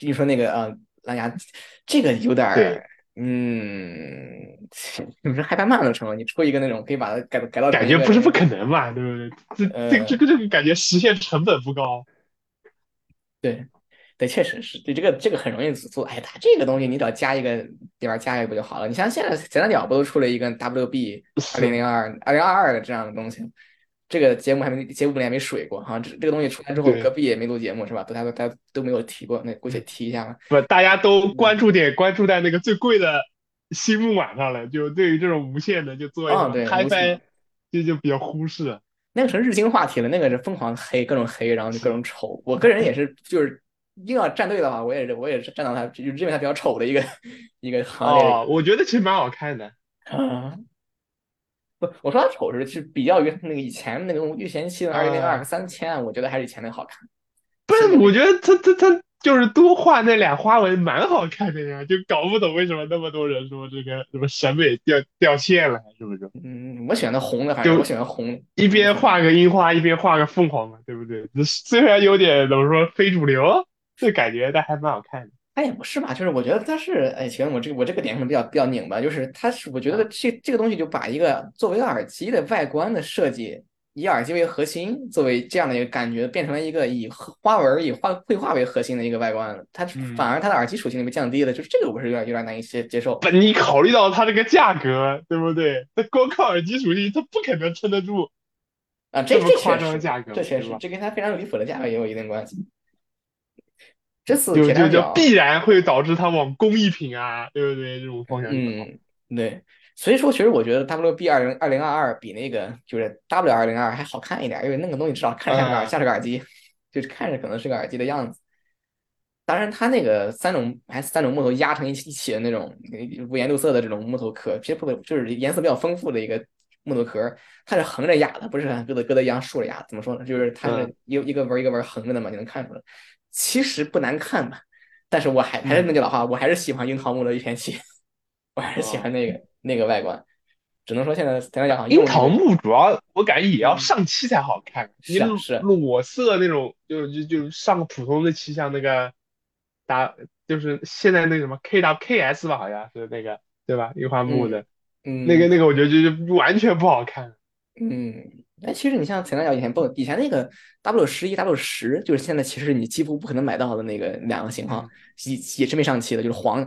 你说那个呃蓝牙，这个有点儿，嗯，你说害怕慢了成了，你出一个那种可以把它改改到感觉不是不可能嘛，对不对？这呃这个这个这个感觉实现成本不高。对，对，确实是，对这个这个很容易做。哎，它这个东西你只要加一个里边加一个不就好了？你像现在简单鸟不都出了一个 WB 二零零二二零二二的这样的东西？这个节目还没节目里还没水过，好像这这个东西出来之后，隔壁也没录节目是吧？大家都大家都没有提过，那估计提一下吧。不，大家都关注点关注在那个最贵的新木马上了，就对于这种无线的，就作为啊对无线 HiFi，就就比较忽视。那个成日经话题了，那个是疯狂黑，各种黑，然后就各种丑。我个人也是，就是硬要站队的话，我也是我也是站到他，就认为他比较丑的一个一个行列。哦，我觉得其实蛮好看的。啊，不，我说它丑是是比较于那个以前那个御前期的二零零二三千，我觉得还是以前那个好看。不是，我觉得他他他就是多画那俩花纹蛮好看的呀，就搞不懂为什么那么多人说这个什么审美掉掉线了，是不是？嗯，我喜欢那红的，反正就我喜欢红的。一边画个樱花，一边画个凤凰嘛，对不对？虽然有点怎么说非主流这感觉，但还蛮好看的。它也不是吧，就是我觉得它是，哎，行，我这个我这个点可能比较比较拧巴，就是它是我觉得这这个东西就把一个作为耳机的外观的设计，以耳机为核心，作为这样的一个感觉，变成了一个以花纹、以画绘画为核心的一个外观，它嗯反而它的耳机属性被降低了，就是这个我是有点有点难以接接受。不，你考虑到它这个价格，对不对？它光靠耳机属性，它不可能撑得住啊，这这夸张的价格，这确实，？这跟它非常离谱的价格也有一定关系。这次就就就必然会导致它往工艺品啊，对不对？这种方向去跑。嗯，对，所以说，其实我觉得 WB 二零二零二二比那个就是 W 二零二还好看一点，因为那个东西至少看着像个像是个耳机，就是看着可能是个耳机的样子。当然，它那个三种还是三种木头压成一起一起的那种呃五颜六色的这种木头壳，其实不就是颜色比较丰富的一个木头壳，它是横着压的，不是像疙瘩疙瘩一样竖着压。怎么说呢？就是它是嗯一一个纹一个纹横着的嘛，你能看出来。其实不难看吧，但是我还还是那句老话，我还是喜欢樱桃木的一片器，我还是喜欢那个那个外观。只能说现在咱来讲好像樱桃木主要我感觉也要上漆才好看，你是裸色那种就就就上个普通的漆，像那个打就是现在那个什么 K W K S 吧，好像是那个对吧？樱花木的嗯那个那个，我觉得就就完全不好看。嗯，哎，其实你像前两脚以前不，以前那个 W 十一、W 十，就是现在其实你几乎不可能买到的那个两个型号，也也是没上漆的，就是黄。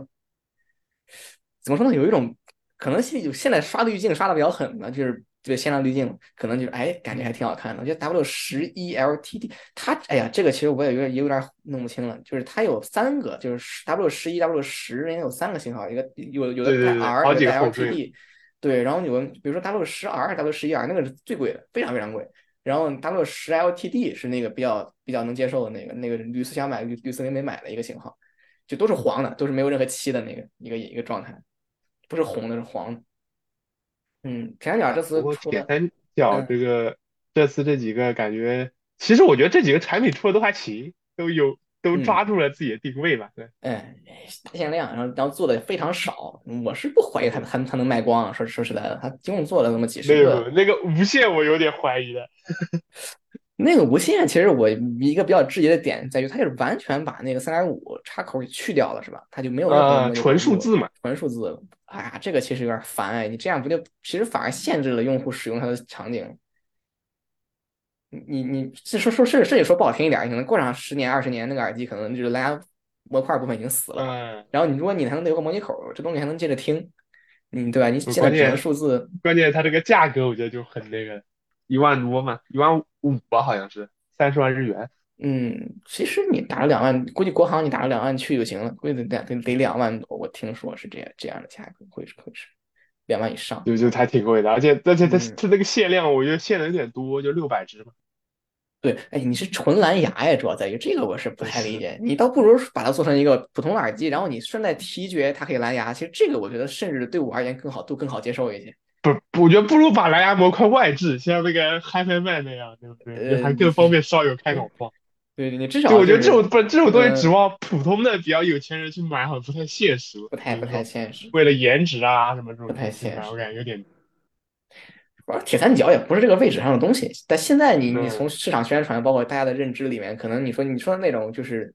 怎么说呢？有一种可能现有现在刷滤镜刷的比较狠的，就是这个限量滤镜，可能就是哎，感觉还挺好看的。我觉得 W 十一 LTD 它，哎呀，这个其实我也有点也有点弄不清了，就是它有三个，就是 W 十一、W 十，人家有三个型号，一个有有的带 R，好有的带几个后缀 LTD。对，然后你们比如说 W 十 R、W 十一 R 那个是最贵的，非常非常贵。然后 W 十 LTD 是那个比较比较能接受的那个，那个屡次想买吕吕思林没买的一个型号，就都是黄的，都是没有任何漆的那个一个一个状态，不是红的，是黄的。嗯，铁三角这次铁三角嗯这个这次这几个感觉，其实我觉得这几个产品出的都还行，都有都嗯抓住了自己的定位吧。对，哎，大限量，然后然后做的非常少，我是不怀疑它它它能卖光啊。说说实在的，它一共做了那么几十个个，那个无线我有点怀疑的。那个无线，其实我一个比较质疑的点在于，它就是完全把那个三点五插口给去掉了，是吧？它就没有任何啊那个纯数字嘛，纯数字。哎呀，这个其实有点烦哎，你这样不就其实反而限制了用户使用它的场景。你你说说甚至甚至说不好听一点，可能过上十年二十年，那个耳机可能就是蓝牙模块部分已经死了。嗯，然后你如果你还能留个模拟口，这东西还能接着听，嗯对吧？你现在关键只能数字，关键它这个价格我觉得就很那个，一万多嘛，一万五吧，好像是三十万日元。嗯，其实你打了两万，估计国行你打了两万去就行了，估计得得得得两万多，我听说是这样这样的价格，会是会是两万以上。就就还挺贵的，而且而且它嗯它那个限量，我觉得限的有点多，就六百只嘛。对，哎，你是纯蓝牙呀，主要在于这个我是不太理解，你倒不如把它做成一个普通的耳机，然后你顺带提觉它可以蓝牙，其实这个我觉得甚至对我而言更好，都更好接受一些。不，我觉得不如把蓝牙模块外置，像那个 HiFiMan 那样，对不对？呃还更方便烧友开脑放。对对，你至少就我觉得这种不这种东呃西指望普通的比较有钱人去买，好像不太现实。不太不太现实。为了颜值啊什么这种不太现实我感觉有点主要铁三角也不是这个位置上的东西，但现在你你嗯从市场宣传，包括大家的认知里面，可能你说你说的那种就是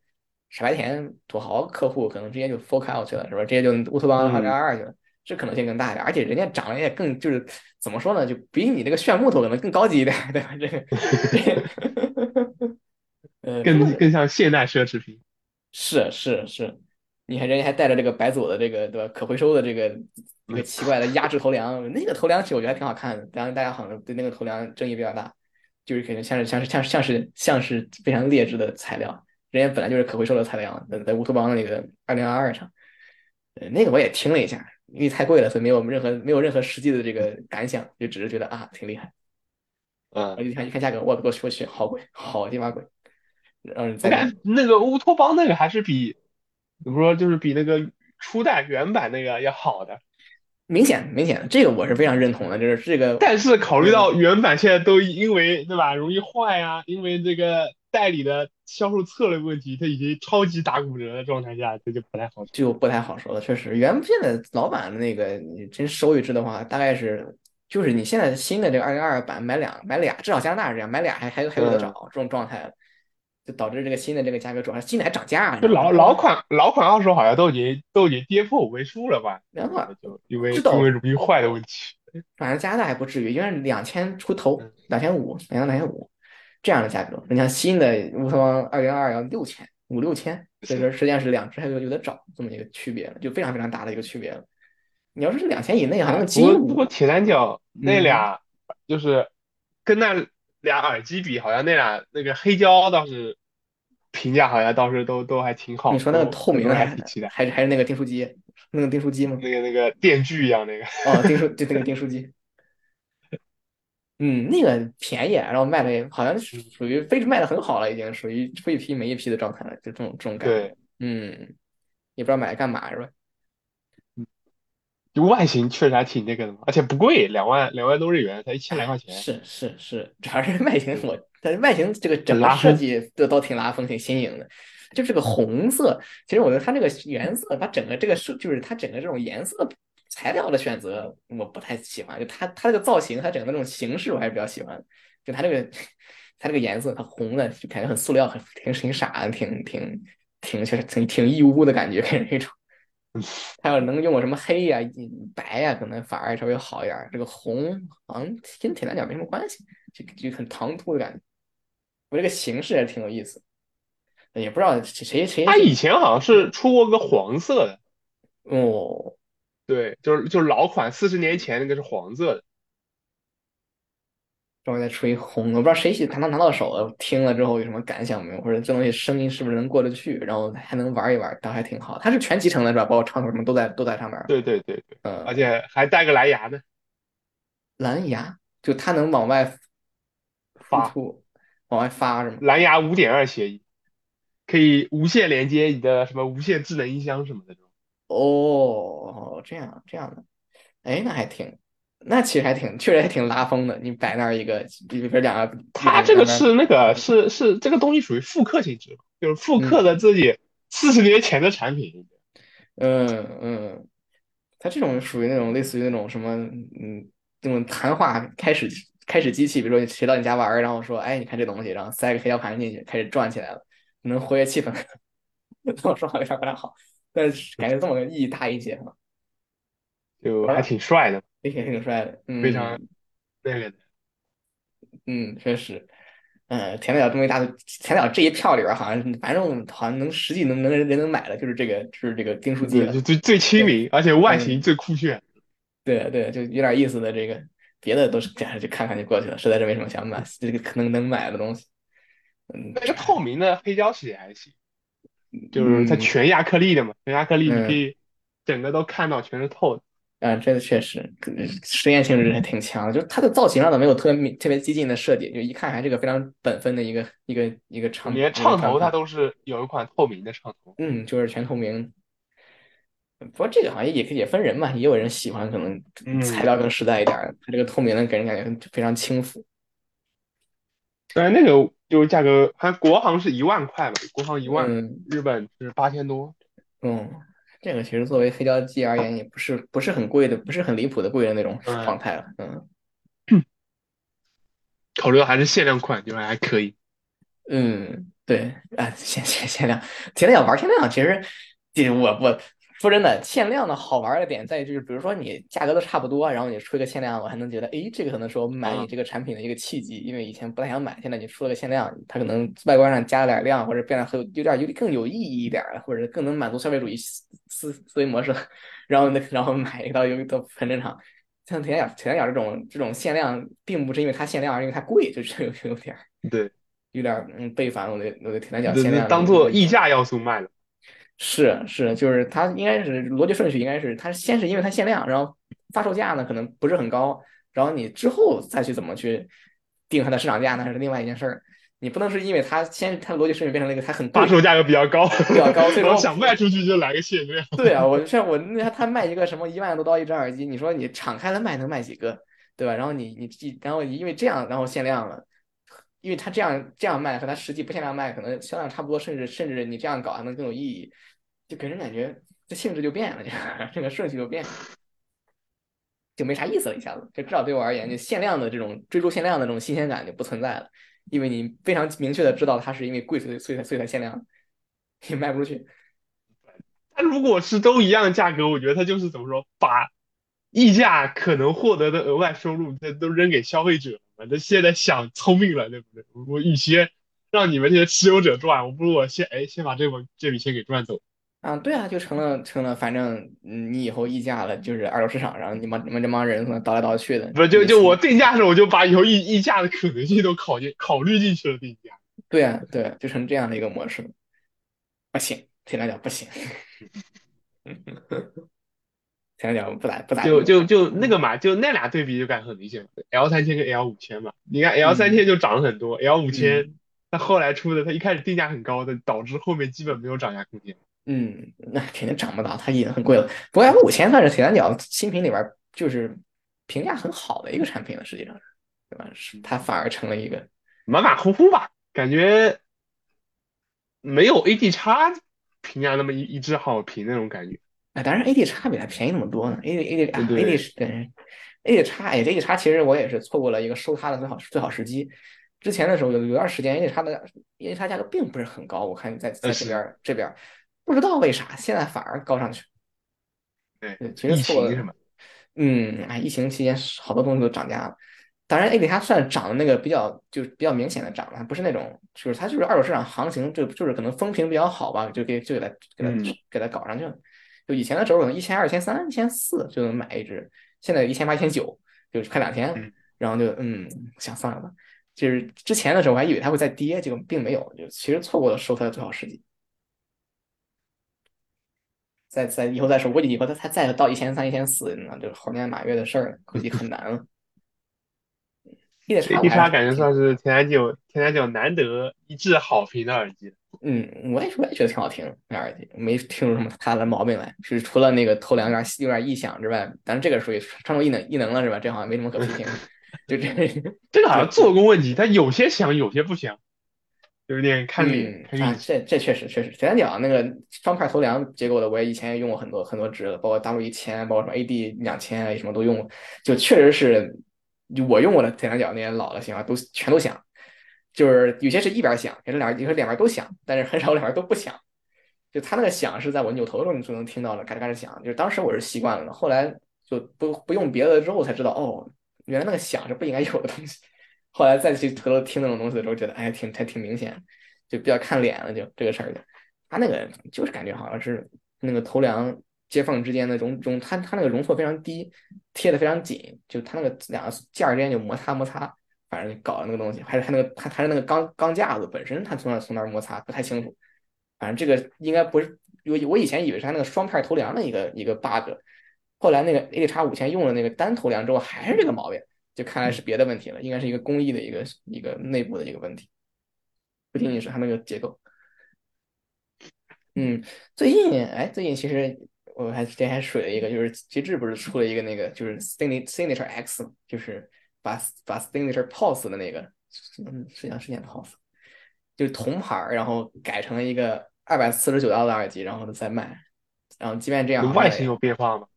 傻白甜土豪客户，可能直接就 fork out 去了，是吧？直接就乌托邦嗯二零二二去了，这可能性更大一点，而且人家长得也更就是怎么说呢，就比你这个炫木头可能更高级一点，对吧？这个，这个呃，更更像现代奢侈品。是是是，你看人家还带着这个白左的这个对吧？可回收的这个一个奇怪的压制头梁，那个头梁其实我觉得还挺好看的，当然大家好像对那个头梁争议比较大，就是可能像是像是像是像是像是非常劣质的材料，人家本来就是可回收的材料，在在乌托邦的那个二零二二上，呃，那个我也听了一下，因为太贵了，所以没有任何没有任何实际的这个感想，就只是觉得啊挺厉害，我嗯，一看一看价格，我我去我去，好贵，好鸡巴贵，然后我再感觉那个乌托邦那个还是比怎么说，就是比那个初代原版那个要好的。明显明显，这个我是非常认同的，就是这个但是考虑到原版现在都因为对吧容易坏啊、因为这个代理的销售策略问题，它已经超级打骨折的状态下，这就不太好说。就不太好说了。确实，原片的老版的那个，你真收一只的话，大概是就是你现在新的这个二零二二版买两买俩，至少加拿大是这样，买俩还还还有得找这种状态了，就导致这个新的这个价格主要是新的还涨价，你就老老款老款二手好像都已经都已经跌破五位数了吧？然后就因为因为容易坏的问题。反正加拿大还不至于，因为两千出头嗯，两千五，两千两千五这样的价格。你像新的乌托邦二零二要六千五六千，所以说实际上是两只还有有的找这么一个区别了，就非常非常大的一个区别了。你要是两千以内，好像不金过不过，铁三角那嗯俩就是跟那俩耳机比，好像那俩那个黑胶倒是评价好像倒是都都还挺好。你说那个透明的还都还挺期待。还是还是那个订书机，那个订书机吗？那个那个电锯一样那个。哦，订书就那个订书机。嗯，那个便宜，然后卖的也好像是属于非卖的很好了，已经属于出一批没一批的状态了，就这种这种感觉。对，嗯，也不知道买来干嘛是吧？就外形确实还挺那个的嘛，而且不贵，两万两万多日元，才一千来块钱。是是是，主要是外形我，但是外形这个整个设计都都挺拉风、挺新颖的。就这个红色，其实我觉得它这个原色，它整个这个设就是它整个这种颜色材料的选择，我不太喜欢。就它它这个造型，它整个这种形式，我还是比较喜欢。就它这个它这个颜色，它红的就感觉很塑料，很挺挺傻的，挺挺挺确实挺挺义乌的感觉，给人一种。它要能用个什么黑呀、白呀，可能反而稍微好一点儿。这个红好像跟铁三角没什么关系，就就很唐突的感觉。我这个形式也挺有意思，也不知道谁谁他以前好像是出过个黄色的，哦，对，就是就是老款，四十年前那个是黄色的。稍微再吹一红，我不知道谁拿到拿到手了，听了之后有什么感想没有？或者这东西声音是不是能过得去？然后还能玩一玩，倒还挺好。它是全集成的是吧？包括唱头什么都在都在上面。对对对对，嗯，而且还带个蓝牙呢。蓝牙就它能往外发出，往外发是吗？蓝牙五点二协议，可以无线连接你的什么无线智能音箱什么的这种。哦，这样这样的，哎，那还挺，那其实还挺，确实还挺拉风的。你摆那儿一个，比如说两个，它这个是那个是是这个东西属于复刻性质，就是复刻的自己四十年前的产品。嗯嗯，它这种属于那种类似于那种什么，嗯，那种谈话开始开始机器，比如说谁到你家玩儿，然后说，哎，你看这东西，然后塞个黑胶盘进去，开始转起来了，能活跃气氛。这么说好像不太好，但是感觉这么个意义大一些哈，就还挺帅的，也挺挺帅的，嗯，非常那个的。嗯，确实，嗯，田三角这么一大，田三角这一票里边好像反正好像能实际能能人能买的就是这个就是这个订书机对，了就，最最亲民，而且外形最酷炫。对对，就有点意思的这个，别的都是就看看就过去了，实在是没什么想买，这个可能能买的东西，嗯，那个透明的黑胶其实也还行，就是它全亚克力的嘛，全亚克力你可以整个都看到全是透的。啊，这个确实实验性质还挺强的，就是它的造型上倒没有特别特别激进的设计，就一看还是个非常本分的一个一个一个唱，连唱头它它都是有一款透明的唱头。嗯，就是全透明。不过这个好像也也分人嘛，也有人喜欢可能嗯材料更实在一点儿，它这个透明的给人感觉非常轻浮。但是那个就是价格，好像国行是一万块吧，国行一万，嗯日本是八千多。嗯，这个其实作为黑胶机而言，也不是不是很贵的，不是很离谱的贵的那种嗯状态了。嗯 考虑到还是限量款，就还可以。嗯，对啊，限限限量，限量玩限量，其实，这我我说真的，限量的好玩的点在于就是，比如说你价格都差不多，然后你出一个限量，我还能觉得，诶，这个可能是我买你这个产品的一个契机，因为以前不太想买，现在你出了个限量，它可能外观上加了点量，或者变得很有有点有更有意义一点，或者更能满足消费主义思思思维模式，然后那然后买一个有都很正常。像铁三角，铁三角这种这种限量，并不是因为它限量，而是因为它贵，就是有有点对，有点嗯背反了我的我的铁三角限量当做溢价要素卖了。是是，就是它应该是逻辑顺序，应该是它先是因为它限量，然后发售价呢可能不是很高，然后你之后再去怎么去定它的市场价，那是另外一件事儿。你不能是因为它先它的逻辑顺序变成了一个它很贵发售价格比较高，比较高 最终想卖出去就来个限量。对啊，我像我那他卖一个什么一万多刀一只耳机，你说你敞开了卖能卖几个，对吧？然后你你然后因为这样然后限量了，因为他这样这样卖和他实际不限量卖可能销量差不多，甚至甚至你这样搞还能更有意义，就给人感觉这性质就变了，这个这个顺序就变了，就没啥意思了，一下子就至少对我而言，就限量的这种追逐限量的这种新鲜感就不存在了，因为你非常明确的知道它是因为贵所以所以才所以才限量，也卖不出去。它如果是都一样价格，我觉得它就是怎么说，把溢价可能获得的额外收入，这都扔给消费者了。那现在想聪明了，对不对？我与其让你们这些持有者赚，我不如我先哎先把这笔这笔钱给赚走。啊，对啊，就成了成了，反正嗯，你以后溢价了，就是二手市场上你们你们这帮人可能倒来倒去的，不就就我定价的时候，我就把以后溢溢价的可能性都考虑考虑进去了定价。对啊，对啊，就成这样的一个模式，不行，铁三角不行。铁三角不咋不咋就就就那个嘛，就那俩对比就感觉很明显，L 三千跟 L 五千嘛。你看 L 三千就涨了很多，L 五千它后来出的，它一开始定价很高的，导致后面基本没有涨价空间。嗯，那肯定涨不到，它已经很贵了。不过 F 五千算是铁三角新品里边就是评价很好的一个产品了，实际上是，对吧？是它反而成了一个，马马虎虎吧，感觉没有 AD 叉评价那么一一致好评那种感觉。哎，当然 AD 叉比它便宜那么多呢，AD AD AD 是对 AD 叉，哎，AD 叉其实我也是错过了一个收它的最好最好时机。之前的时候有有段时间 AD 叉的 AD 叉价格并不是很高，我看在在这边儿这边儿不知道为啥现在反而高上去。对对，其实疫错过情什么，嗯，哎，疫情期间好多东西都涨价了。当然，A 股它算涨的那个比较，就是比较明显的涨了，不是那种，就是它就是二手市场行情，就就是可能风评比较好吧，就给就给它给它嗯给它搞上去了。就以前的时候可能一千二、一千三、一千四就能买一只，现在一千八、一千九，就是快两千嗯，然后就嗯想算了吧。就是之前的时候我还以为它会再跌，结果并没有，就其实错过了收它的最好时机。再再以后再说，估计以后它它再到一千三、一千四，那就猴年马月的事儿了，估计很难了。一点差 AD 叉感觉算是铁三角铁三角难得一致好评的耳机。嗯，我也我也觉得挺好听，那耳机没听出什么太大的毛病来，是除了那个头梁有点有点异响之外，但是这个属于穿透异能异能了是吧？这好像没什么可批评，就这这个好像 做工问题，它有些响，有些不响，有点看脸嗯啊。这这确实确实，铁三角那个双块头梁结构的，我也以前也用过很多很多只了，包括 W 一千，包括什么 AD 两千，什么都用过，就确实是，我用过的铁三角那些老的型号都全都响，就是有些是一边响，有些两有些两边都响，但是很少两边都不响。就它那个响是在我扭头的时候你就能听到了，嘎吱嘎吱响。就是当时我是习惯了的，后来就不不用别的之后才知道，哦，原来那个响是不应该有的东西。后来再去回头听那种东西的时候，觉得哎，挺还挺明显，就比较看脸了，就这个事儿就。他那个就是感觉好像是那个头梁接缝之间的容容，它它那个容错非常低，贴的非常紧，就它那个两个件儿之间就摩擦摩擦，反正搞的那个东西，还是它那个他还是那个钢钢架子本身它从那从那儿摩擦，不太清楚。反正这个应该不是，我我以前以为是它那个双片头梁的一个一个 bug，后来那个 A 叉五千用了那个单头梁之后还是这个毛病，就看来是别的问题了，应该是一个工艺的一个一个内部的一个问题，不仅仅是它那个结构。嗯，最近哎，最近其实我还之前还水了一个，就是极致不是出了一个那个就是 Signature Signature X，就是把把 Signature Pulse 的那个，嗯，是叫是叫 Pulse，就是铜牌儿，然后改成了一个二百四十九刀的耳机，然后再卖。然后即便这样，外形有变化吗？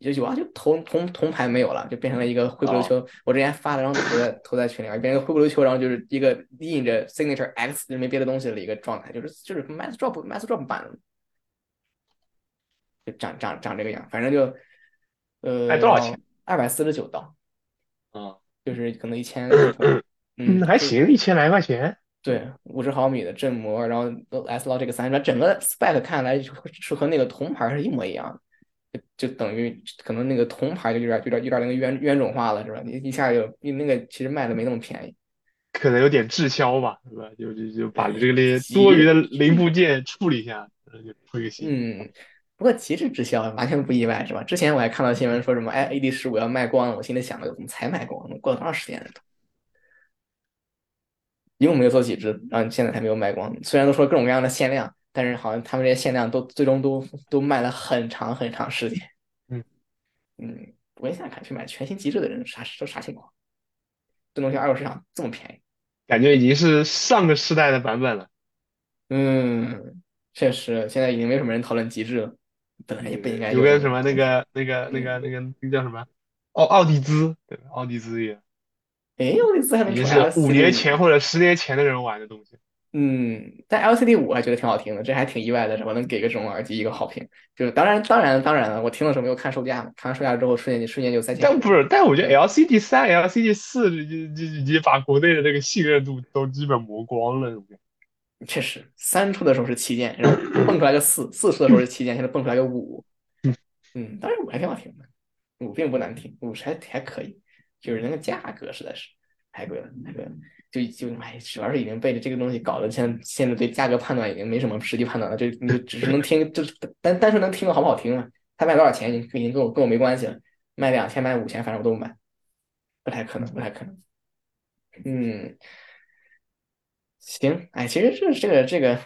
有有啊，就铜铜铜牌没有了，就变成了一个灰不溜秋。我之前发了张图在投在群里面，变成一个灰不溜秋，然后就是一个印着 Signature X 就没别的东西的一个状态，就是就是 Mass Drop Mass Drop 版的，就长长长这个样，反正就呃，哎多少钱？二百四十九刀，啊，就是可能一千，嗯，还行，一千来块钱。对，五十毫米的振膜，然后 S Logic 三十，整个 spec 看来是和那个铜牌是一模一样的，就就等于可能那个铜牌就有点有点有点那个冤冤种化了，是吧？你一下就你那个其实卖的没那么便宜，可能有点滞销吧，是吧？就就就把这个那些多余的零部 件处理一下，然后就出一个新。嗯，不过极致滞销完全不意外，是吧？之前我还看到新闻说什么，哎，AD 十五要卖光了，我心里想着怎么才卖光？过了多长时间了都？一共没有做几只，然后现在还没有卖光。虽然都说各种各样的限量，但是好像他们这些限量都最终都都卖了很长很长时间。嗯嗯，我现在看去买全新极致的人啥都啥情况？这东西二手市场这么便宜？感觉已经是上个世代的版本了。嗯，确实，现在已经没什么人讨论极致了，本来也不应该有个什么那个那个那个那个那个叫什么奥奥迪兹，对吧？奥迪兹也哎，我这次还没出已经是 LCD 五年前或者十年前的人玩的东西。嗯，但 LCD 五还觉得挺好听的，这还挺意外的，是吧？能给个这种耳机一个好评，就是当然当然当然了，我听的时候没有看售价嘛，看完售价之后瞬间瞬间就三千。但不是，但我觉得 LCD 三、LCD 四就就已经把国内的这个信任度都基本磨光了。确实，三出的时候是旗舰，然后蹦出来个四，四出的时候是旗舰，现在蹦出来个五。嗯，当然五还挺好听的，五并不难听，五还还可以，就是那个价格实在是太贵了，太贵了。就就哎，主要是已经被这个东西搞得现在现在对价格判断已经没什么实际判断了，就你就只是能听，就是单单纯能听好不好听了，他卖多少钱已经已经跟我跟我没关系了，卖两千卖五千，反正我都不买，不太可能，不太可能。嗯，行，哎，其实这这个这个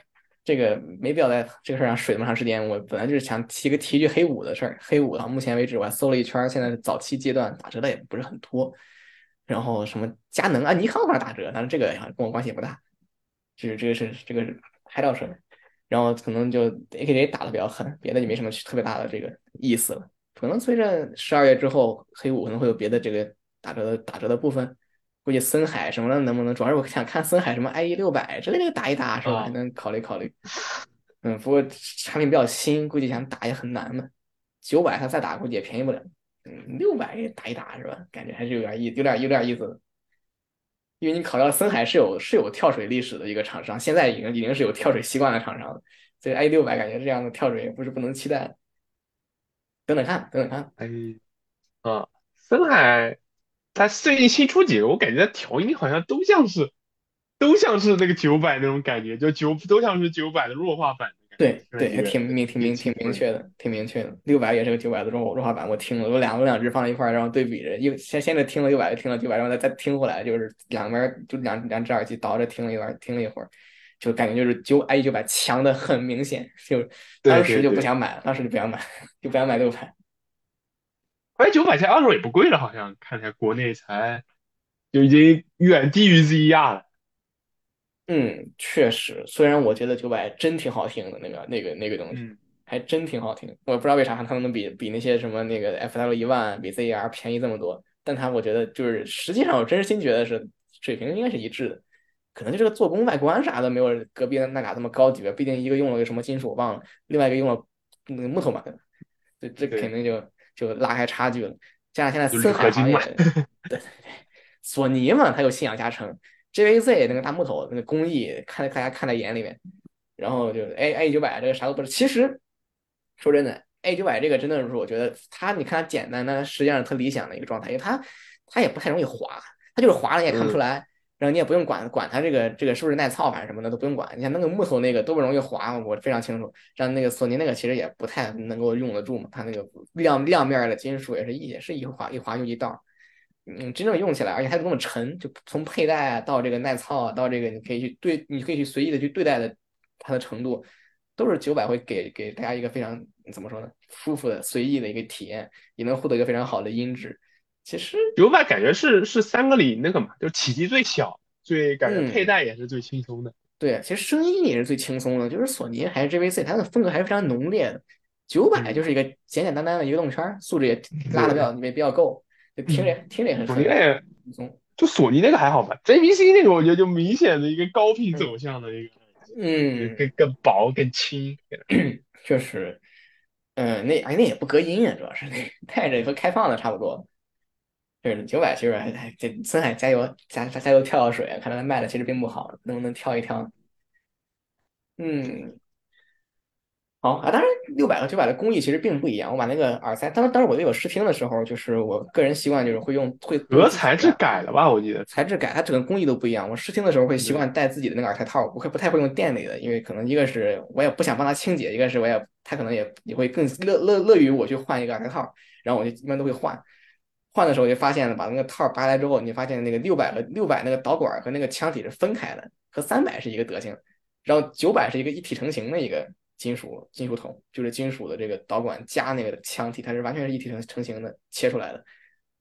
这个没必要在这个事儿上水那么长时间。我本来就是想提个提一句黑五的事儿，黑五到目前为止我还搜了一圈，现在早期阶段打折的也不是很多。然后什么佳能啊、尼康好像打折，但是这个跟我关系也不大，就是这个是这个是拍照车，然后可能就 A K J 打的比较狠，别的就没什么特别大的这个意思了。可能随着十二月之后，黑五可能会有别的这个打折的打折的部分。估计森海什么的能不能？主要是我想看森海什么 IE 六百之类的打一打是吧？还能考虑考虑。嗯，不过产品比较新，估计想打也很难嘛。九百它再打估计也便宜不了。嗯，六百也打一打是吧？感觉还是有点意，有点有点意思的。因为你考虑到森海是有是有跳水历史的一个厂商，现在已经已经是有跳水习惯的厂商了，所以 IE 六百感觉这样的跳水也不是不能期待。等等看，等等看。哎，啊，森海。它最近新出几个，我感觉调音好像都像是，都像是那个九百那种感觉，就九都像是九百的弱化版的。对对，挺明挺明挺明确的，挺明确的。六百也是个九百的弱弱化版，我听了，我两个两只放在一块儿，然后对比着，又现现在听了六百，听了九百，然后再再听回来，就是两边就两两只耳机倒着听了一段，听了一会儿，就感觉就是九 i 九百强的很明显，就当时就不想买了，当时就不想买，就不想买六百。快九百在二手也不贵了，好像看起来国内才就已经远低于 ZER 了。嗯，确实，虽然我觉得九百真挺好听的，那个那个那个东西还真挺好听。我不知道为啥它能比比那些什么那个 FL 一万比 ZER 便宜这么多，但它我觉得就是实际上我真心觉得是水平应该是一致的，可能就这个做工外观啥的没有隔壁那俩这么高级吧，毕竟一个用了个什么金属我忘了，另外一个用了那个木头嘛，这这肯定就。就拉开差距了，加上现在森海行业，对对对，索尼嘛，它有信仰加成，JVZ 那个大木头那个工艺，看大家看在眼里面，然后就 A A 九百这个啥都不是。其实说真的，A 九百这个真的是我觉得它，你看它简单，但实际上特理想的一个状态，因为它它也不太容易滑，它就是滑了你也看不出来。然后你也不用管管它这个这个是不是耐操，反正什么的都不用管。你看那个木头那个多不容易滑，我非常清楚。像那个索尼那个其实也不太能够用得住嘛，它那个亮亮面的金属也是一也是一滑一滑就一道。嗯，真正用起来，而且还那么沉，就从佩戴到这个耐操到这个你可以去对，你可以去随意的去对待的它的程度，都是九百会给给大家一个非常怎么说呢，舒服的随意的一个体验，也能获得一个非常好的音质。其实九百感觉是是三个里那个嘛，就是体积最小，最感觉佩戴也是最轻松的。对，其实声音也是最轻松的，就是索尼还是 JVC，它的风格还是非常浓烈的。九百就是一个简简单单的一个动圈，素质也拉的比较也比较够，就听着听着也很顺。轻松。就索尼那个还好吧，JVC 那个我觉得就明显的一个高频走向的一个，嗯，更更薄更轻，确实。嗯，那哎那也不隔音啊，主要是那带着和开放的差不多。是九百，其实还还这森海加油加加油跳跳水，看来他卖的其实并不好，能不能跳一跳？嗯，好啊，当然六百和九百的工艺其实并不一样。我把那个耳塞，当当时我有试听的时候，就是我个人习惯就是会用会和材质改了吧？我记得材质改，它整个工艺都不一样。我试听的时候会习惯带自己的那个耳塞套，不会不太会用店里的，因为可能一个是我也不想帮他清洁，一个是我也他可能也也会更乐乐乐于我去换一个耳塞套，然后我就一般都会换。换的时候就发现了，把那个套拔来之后，你发现那个六百和六百那个导管和那个腔体是分开的，和三百是一个德行，然后九百是一个一体成型的一个金属金属桶，就是金属的这个导管加那个腔体，它是完全是一体成成型的切出来的，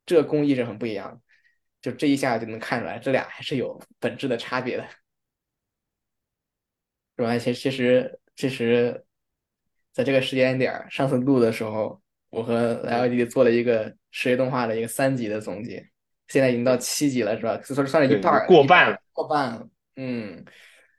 这个工艺是很不一样的，就这一下就能看出来，这俩还是有本质的差别的，是吧？其其实其实，在这个时间点上次录的时候。我和 ld 做了一个视觉动画的一个三级的总结，现在已经到七级了，是吧？算算是一半过半了，过半了。嗯，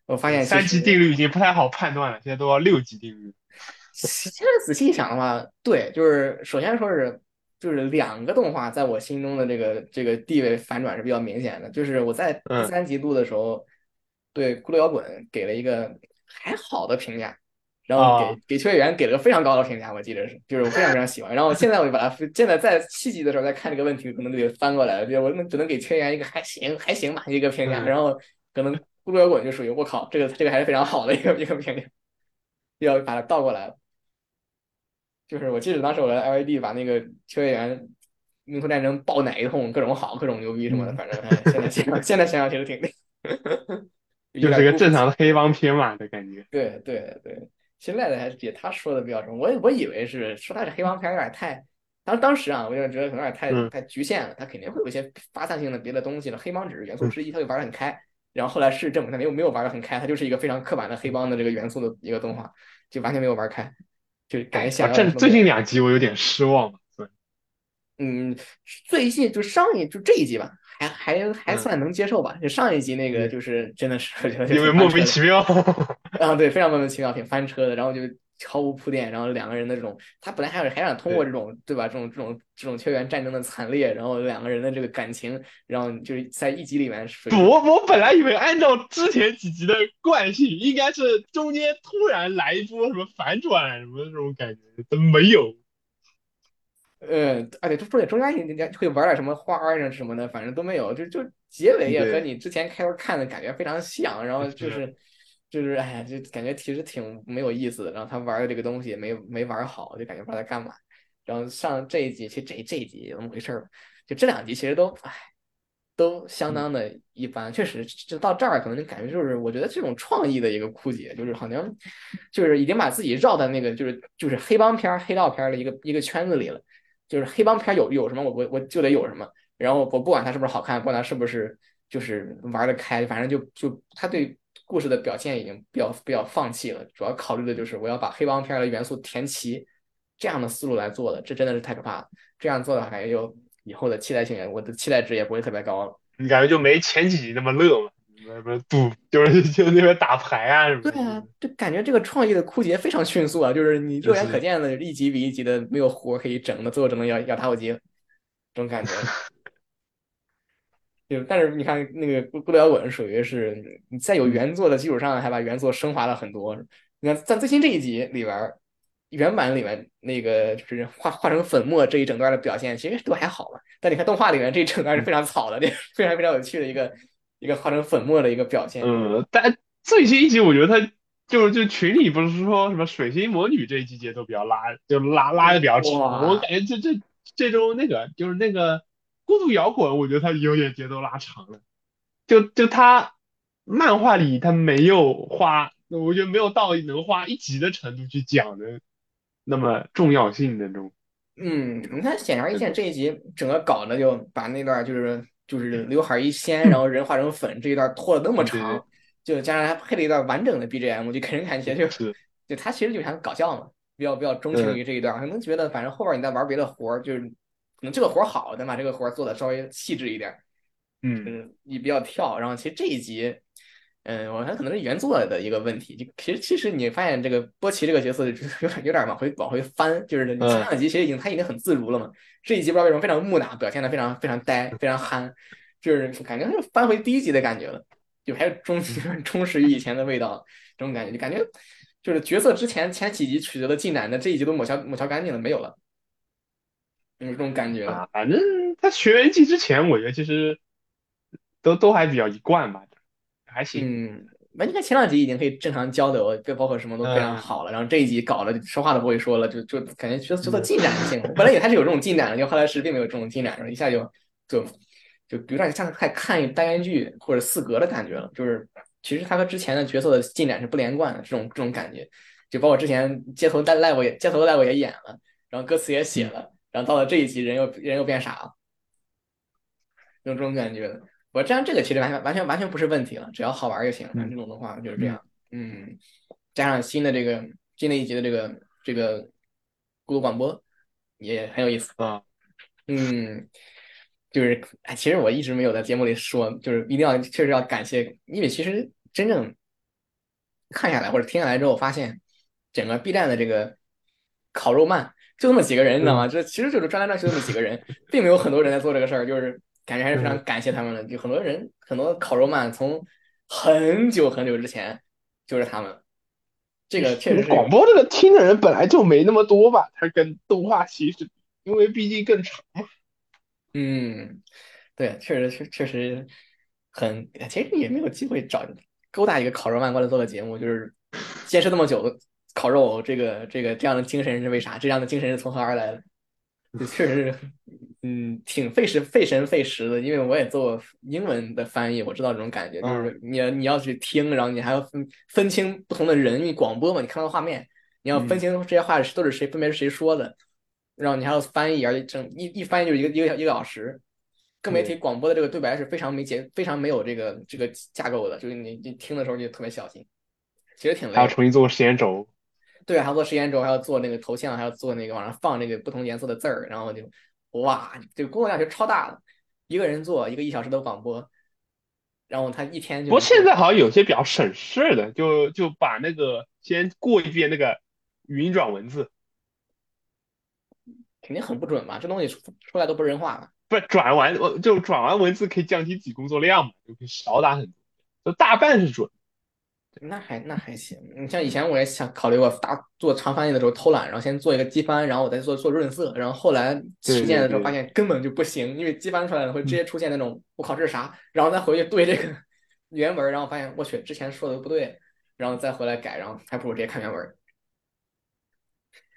我发现三级定律已经不太好判断了，现在都要六级定律。现在仔细想的话，对，就是首先说是，就是两个动画在我心中的这个这个地位反转是比较明显的。就是我在第三集录的时候，对《骷髅摇滚》给了一个还好的评价。然后给给秋叶原给了个非常高的评价，我记得是，就是我非常非常喜欢。然后现在我就把它，现在在七级的时候再看这个问题，可能就得翻过来了，就我只能给秋叶原一个还行还行吧一个评价。然后可能孤独摇滚就属于我靠，这个这个还是非常好的一个一个命令，要把它倒过来了。就是我记得当时我在 LED 把那个秋叶原民族战争爆奶一通，各种好，各种牛逼什么的，嗯反正哎，现在想想现在想想其实挺 就是个正常的黑帮片嘛的感觉。对对对，现在的还是也他说的比较什么，我我以为是说他是黑帮片有点太，当当时啊，我就觉得可能有点太嗯太局限了，他肯定会有一些发散性的别的东西了，黑帮只是元素之一，他就玩的很开。然后后来事实证明他没有没有玩的很开，他就是一个非常刻板的黑帮的这个元素的一个动画，就完全没有玩开，就感觉想最近两集我有点失望了。对嗯，最近就上一就这一集吧，还还还嗯算能接受吧。就上一集那个嗯就是真的是我觉得因为莫名其妙。啊，对，非常莫名其妙，挺翻车的，然后就毫无铺垫，然后两个人的这种，他本来还想还想通过这种，对吧？这种这种这种球员战争的惨烈，然后两个人的这个感情，然后就是在一集里面我我本来以为按照之前几集的惯性，应该是中间突然来一波什么反转什么这种感觉，怎么没有？呃，而且中间中间人家会玩点什么花儿啊什么的，反正都没有，就就结尾也和你之前开头看的感觉非常像，然后就是就是哎呀，就感觉其实挺没有意思的。然后他玩的这个东西也没没玩好，就感觉不知道在干嘛。然后上这一集，其实这这一集怎么回事？就这两集其实都哎都相当的一般，确实就到这儿可能就感觉就是我觉得这种创意的一个枯竭，就是好像就是已经把自己绕在那个就是就是黑帮片、黑道片的一个一个圈子里了。就是黑帮片有有什么我我我就得有什么，然后我不管它是不是好看，不管它是不是就是玩得开，反正就就他对故事的表现已经比较比较放弃了，主要考虑的就是我要把黑帮片的元素填齐，这样的思路来做的，这真的是太可怕了。这样做的感觉就以后的期待性，我的期待值也不会特别高了。你感觉就没前几集那么乐嘛？什么赌就是 就那边打牌啊什么。对啊，就感觉这个创意的枯竭非常迅速啊，就是你肉眼可见的一集比一集的没有活可以整的，最后只能要要打火机，这种感觉。就但是你看那个《孤独摇滚》属于是你在有原作的基础上，还把原作升华了很多。你看在最新这一集里边，原版里面那个就是化化成粉末这一整段的表现，其实都还好吧。但你看动画里面这一整段是非常草的，这非常非常有趣的一个一个化成粉末的一个表现。嗯，但最新一集我觉得它就是就群里不是说什么水星魔女这一季节奏比较拉，就拉拉的比较长，哇我感觉这这这周那个就是那个孤独摇滚，我觉得他有点节奏拉长了，就就他漫画里他没有花，我觉得没有到能花一集的程度去讲的那么重要性的这种。嗯，你看显而易见，这一集整个搞的就把那段就是就是刘海一掀，然后人化成粉这一段拖了那么长，就加上还配了一段完整的 BGM，就给人感觉就是就他其实就想搞笑嘛，比较比较钟情于这一段，可能觉得反正后边你再玩别的活儿，就是可能这个活儿好，咱把这个活儿做的稍微细致一点，嗯，嗯，你比较跳。然后其实这一集，嗯，我看可能是原作的一个问题。就其实其实你发现这个波奇这个角色 有点有点往回往回翻，就是你前嗯。两集其实已经他已经很自如了嘛，这一集不知道为什么非常木讷，表现的非常非常呆，非常憨，就是感觉是翻回第一集的感觉了，就还是忠 忠实于以前的味道，这种感觉。就感觉就是角色之前前几集取得的进展的这一集都抹消抹消干净了，没有了，有这种感觉。啊，反正他学员季之前，我觉得其实都都还比较一贯吧，还行。嗯，那你看前两集已经可以正常交流，就包括什么都非常好了，然后这一集搞了说话都不会说了，就就感觉角色角色进展性，本来也还是有这种进展的，就后来是并没有这种进展，然后一下就就就有点像在看单元剧或者四格的感觉了，就是其实他和之前的角色的进展是不连贯的，这种这种感觉，就包括之前街头带 live 也街头的 live 也演了，然后歌词也写了，然后到了这一集人又人又变傻了，有这种感觉的。我这样这个其实完全完全完全不是问题了，只要好玩就行了。这种的话就是这样，嗯，加上新的这个新的一集的这个这个孤独广播也很有意思啊，嗯，就是哎，其实我一直没有在节目里说，就是一定要确实要感谢，因为其实真正看下来或者听下来之后，发现整个 B 站的这个烤肉漫就那么几个人，你知道吗？这其实就是转来转去那么几个人，并没有很多人在做这个事儿，就是。感觉还是非常感谢他们的，就很多人很多烤肉漫从很久很久之前就是他们，这个确实是广播这个听的人本来就没那么多吧，它跟动画其实因为毕竟更长嘛。嗯，对，确实确确实很，其实也没有机会找勾搭一个烤肉漫过来做个节目，就是坚持那么久，烤肉这个这个这样的精神是为啥？这样的精神是从何而来的？确实是，嗯，挺费时费神费时的。因为我也做过英文的翻译，我知道这种感觉，就是你要你要去听，然后你还要分分清不同的人，因为广播嘛，你看到画面，你要分清这些话是都是谁，分别是谁说的，然后你还要翻译，而且整一一翻译就是一个一个一个小时。更别提广播的这个对白是非常没结，非常没有这个这个架构的，就是你你听的时候就特别小心，其实挺累的。还要重新做个时间轴。对，还要做时间轴，还要做那个头像，还要做那个往上放那个不同颜色的字儿，然后就哇，这个工作量就超大了。一个人做一个一小时的广播，然后他一天就。不过现在好像有些比较省事的，就就把那个先过一遍那个语音转文字，肯定很不准嘛，这东西出出来都不是人话了。不是转完我就转完文字可以降低自己工作量嘛，就可以少打很多，就大半是准。那还那还行，你像以前我也想考虑过大做长翻译的时候偷懒，然后先做一个机翻，然后我再做做润色，然后后来实践的时候发现根本就不行，因为机翻出来的会直接出现那种我靠这是啥，然后再回去对这个 原文，然后发现我去之前说的不对，然后再回来改，然后还不如直接看原文。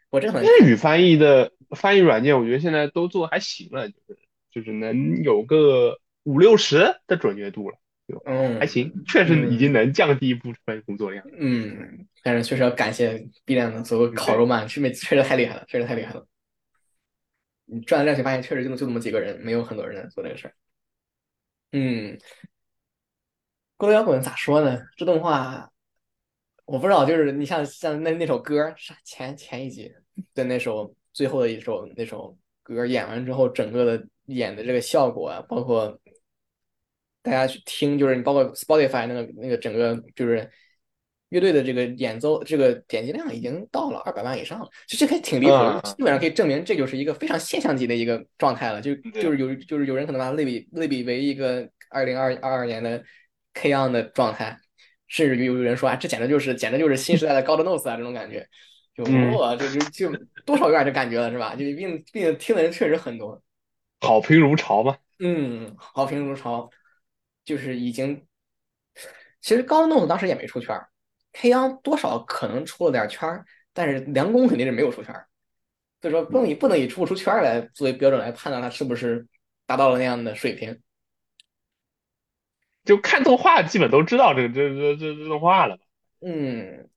我这很日语翻译的翻译软件，我觉得现在都做还行了，就是就是能有个五六十的准确度了。嗯，还行，确实已经能降低一部分工作量。嗯，但是确实要感谢 B 站的所有烤肉漫，确实确实太厉害了，确实太厉害了。你转来转去发现，确实就就那么几个人，没有很多人在做这个事儿。嗯，孤独摇滚咋说呢？这动画我不知道，就是你像像那那首歌，啥前前一集的那首最后的一首那首歌演完之后，整个的演的这个效果啊，包括。大家去听，就是你包括 Spotify 那个那个整个就是乐队的这个演奏，这个点击量已经到了二百万以上了，就这还挺离谱的，基本上可以证明这就是一个非常现象级的一个状态了。就就是有就是有人可能把它类比类比为一个二零二二二年的 K on 的状态，甚至于有人说啊，这简直就是简直就是新时代的 God knows 啊这种感觉，就哇，就就就多少有点这感觉了是吧？就并并听的人确实很多，好评如潮嘛。嗯，好评如潮。就是已经，其实高弄子当时也没出圈儿，K 央多少可能出了点圈儿，但是梁工肯定是没有出圈儿，所以说不能以不能以出不出圈儿来作为标准来判断他是不是达到了那样的水平。就看动画基本都知道这个这这这这动画了吧？嗯，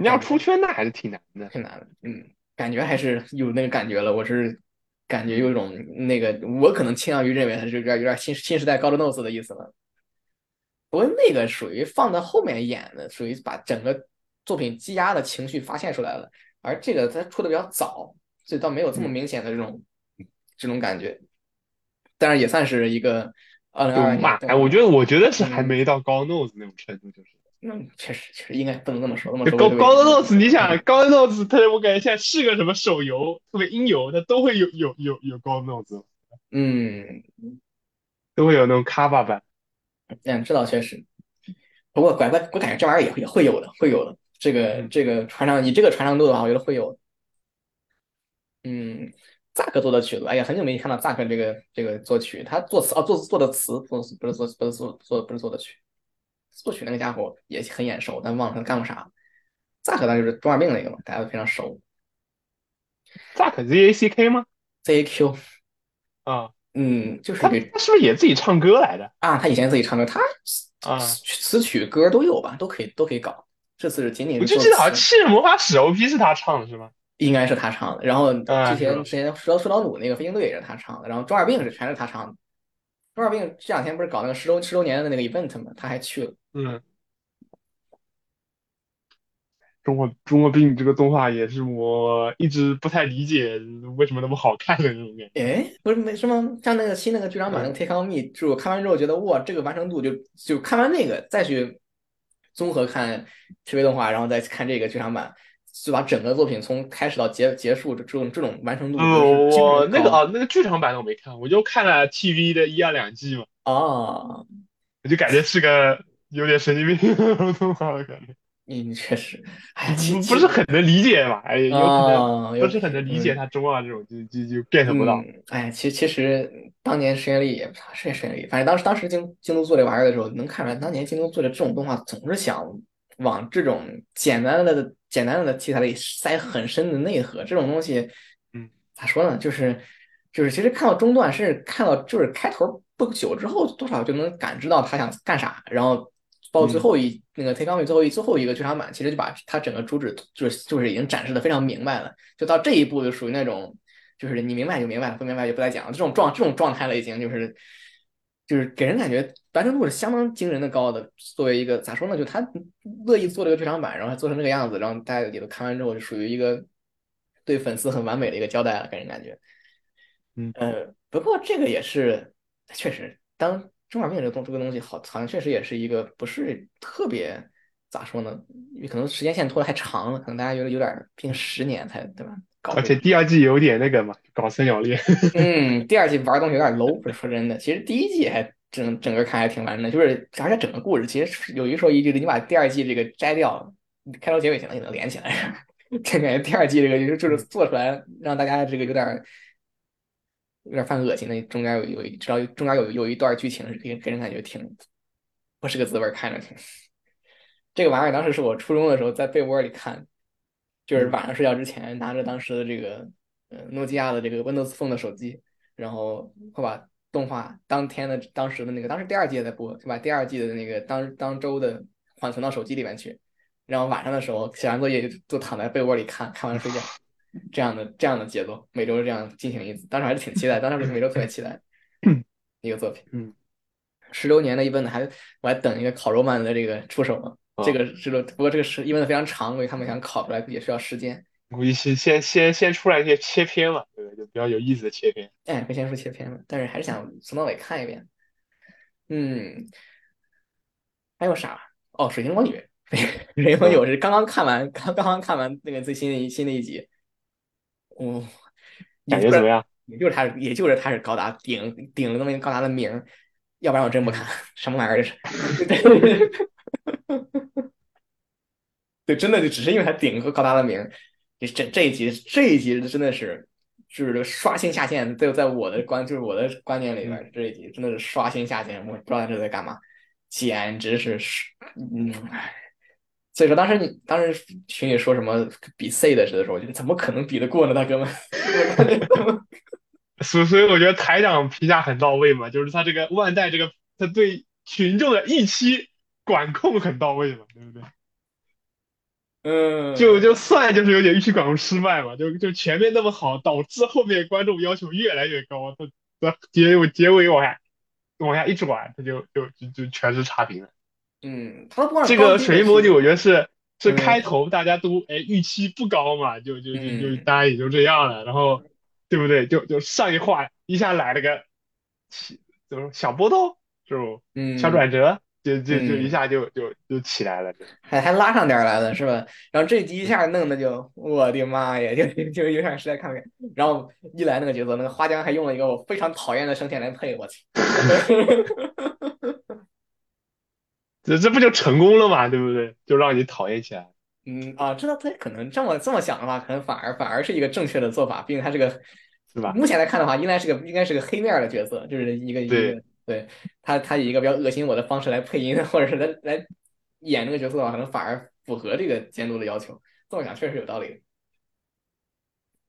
你要出圈那还是挺难的，挺难的。嗯，感觉还是有那个感觉了，我是感觉有一种那个，我可能倾向于认为他是有点有点新新时代高的 nose 的意思了。不过那个属于放在后面演的，属于把整个作品积压的情绪发泄出来了，而这个它出的比较早，所以倒没有这么明显的这种这种感觉，但是也算是一个二零二二年。哎，我觉得我觉得是还没到高 nose 那种程度，就是。那确实确实应该不能这么说，那么高高 nose，你想高 nose，它我感觉现在是个什么手游，特别音游，它都会有有有有高 nose，嗯，都会有那种卡巴版。嗯，这倒确实。不过，拐拐，我感觉这玩意儿也也会有的，会有的。这个这个传唱，以这个传唱度的话，我觉得会有。嗯，Zack 做的曲子，哎呀，很久没看到 Zack 这个这个作曲，他作词啊，作作的词，不是不是做不是做做不是作的曲，作曲那个家伙也很眼熟，但忘了他干过啥。Zack 那就是中二病那个嘛，大家都非常熟。Zack Z A C K 吗？Z A Q 啊。嗯，就是他，他是不是也自己唱歌来着啊？他以前自己唱歌，他啊词曲歌都有吧，都可以都可以搞。这次是仅仅我就记得好像《七日魔法使》OP 是他唱的是吗？应该是他唱的。然后之前之前说到说到弩那个飞行队也是他唱的。然后中二病是全是他唱的。中二病这两天不是搞那个十周十周年的那个 event 吗？他还去了。嗯。中国 中国病这个动画也是我一直不太理解为什么那么好看的那种感觉。哎，不是没什么，像那个新那个剧场版那个《Take On Me》，就我看完之后觉得哇，这个完成度就就看完那个再去综合看 TV 动画，然后再看这个剧场版，就把整个作品从开始到结结束这种这种完成度。我那个啊，那个剧场版的我没看，我就看了 TV 的一二两季嘛。哦，我就感觉是个有点神经病动画的感觉。嗯，确实，哎，其不是很能理解吧？哎，有可能不是很能理解他中二这种，就就就 get 不到。哎，其实其实当年实验力也是实验力，反正当时当时京京东做这玩意儿的时候，能看出来，当年京东做的这种动画总是想往这种简单的简单的题材里塞很深的内核，这种东西，嗯，咋说呢？就是就是其实看到中段，甚至看到就是开头不久之后，多少就能感知到他想干啥，然后包括最后一、那个 Take On Me 最后一最后一个剧场版，其实就把他整个主旨就是就是已经展示的非常明白了，就到这一步就属于那种就是你明白就明白了，不明白就不再讲了，这种状这种状态了已经就是。就是给人感觉完成度是相当惊人的高的。作为一个咋说呢，就他乐意做这个剧场版，然后还做成这个样子，然后大家也都看完之后，就属于一个对粉丝很完美的一个交代了，给人感觉。嗯呃，不过这个也是确实，当中二病这个东这个东西好，好像确实也是一个不是特别咋说呢，可能时间线拖得太长了，可能大家觉得有点毕竟十年才对吧？搞而且第二季有点那个嘛，搞三角恋。嗯，第二季玩的东西有点 low，不是说真的。其实第一季还整整个看还挺完整的，就是而且整个故事其实有一说一，就是你把第二季这个摘掉，开头结尾可能也能连起来。这感觉第二季这个就是就是做出来让大家这个有点有点犯恶心的，中间有有一知道中间有有一段剧情是给给人感觉挺不是个滋味，看着挺。这个玩意儿当时是我初中的时候在被窝里看，就是晚上睡觉之前拿着当时的这个呃诺基亚的这个 Windows Phone 的手机，然后会把动画当天的当时的那个当时第二季也在播，就把第二季的那个当当周的缓存到手机里面去，然后晚上的时候写完作业就就躺在被窝里看，看完睡觉，这样的这样的节奏，每周这样进行一次，当时还是挺期待，当时每周特别期待一个作品，嗯，十周年的一本还我还等一个烤肉漫的这个出手嘛。这个是不过这个是因为非常长，所以他们想烤出来也需要时间。估计是先先先出来一些切片嘛，对不对？就比较有意思的切片。哎，会先出切片嘛，但是还是想从头到尾看一遍。嗯，还有啥？哦，《水星魔女》，《水星魔女》我是刚刚看完，刚刚刚看完那个最新的一新的一集。哦，感觉怎么样？也就是他，也就是他是高达顶顶了那么一个高达的名儿，要不然我真不看，什么玩意儿这是？对，真的就只是因为他顶个高达的名，这这这一集这一集真的是就是刷新下限，在在我的观就是我的观念里边，这一集真的是刷新下限，我不知道他这在干嘛，简直是嗯，所以说当时你当时群里说什么比 C 的时候，我觉得怎么可能比得过呢，大哥们？所所以我觉得台长评价很到位嘛，就是他这个万代这个他对群众的预期管控很到位嘛，对不对？嗯，就就算就是有点预期管控失败嘛，就就前面那么好，导致后面观众要求越来越高，他他结尾结尾往下往下一转，他就就就就全是差评了。嗯，他不这个水晶魔女，我觉得是是嗯开头大家都哎预期不高嘛，就就就就嗯大家也就这样了，然后对不对？就就上一话一下来了个起就是小波动是不？嗯，小转折，就就就嗯一下就就就起来了。还还拉上点来了是吧？然后这集一下弄的就，我的妈呀，就就有点实在看不了。然后一来那个角色，那个花江还用了一个我非常讨厌的声线来配，我去。这这不就成功了嘛，对不对？就让你讨厌起来。嗯啊，这他可能这么这么想的话，可能反而反而是一个正确的做法，毕竟他这个是吧目前来看的话，应该是个应该是个黑面的角色，就是一个一个对他他以一个比较恶心我的方式来配音，或者是来来演这个角色的话，可能反而符合这个监督的要求。这么想确实有道理，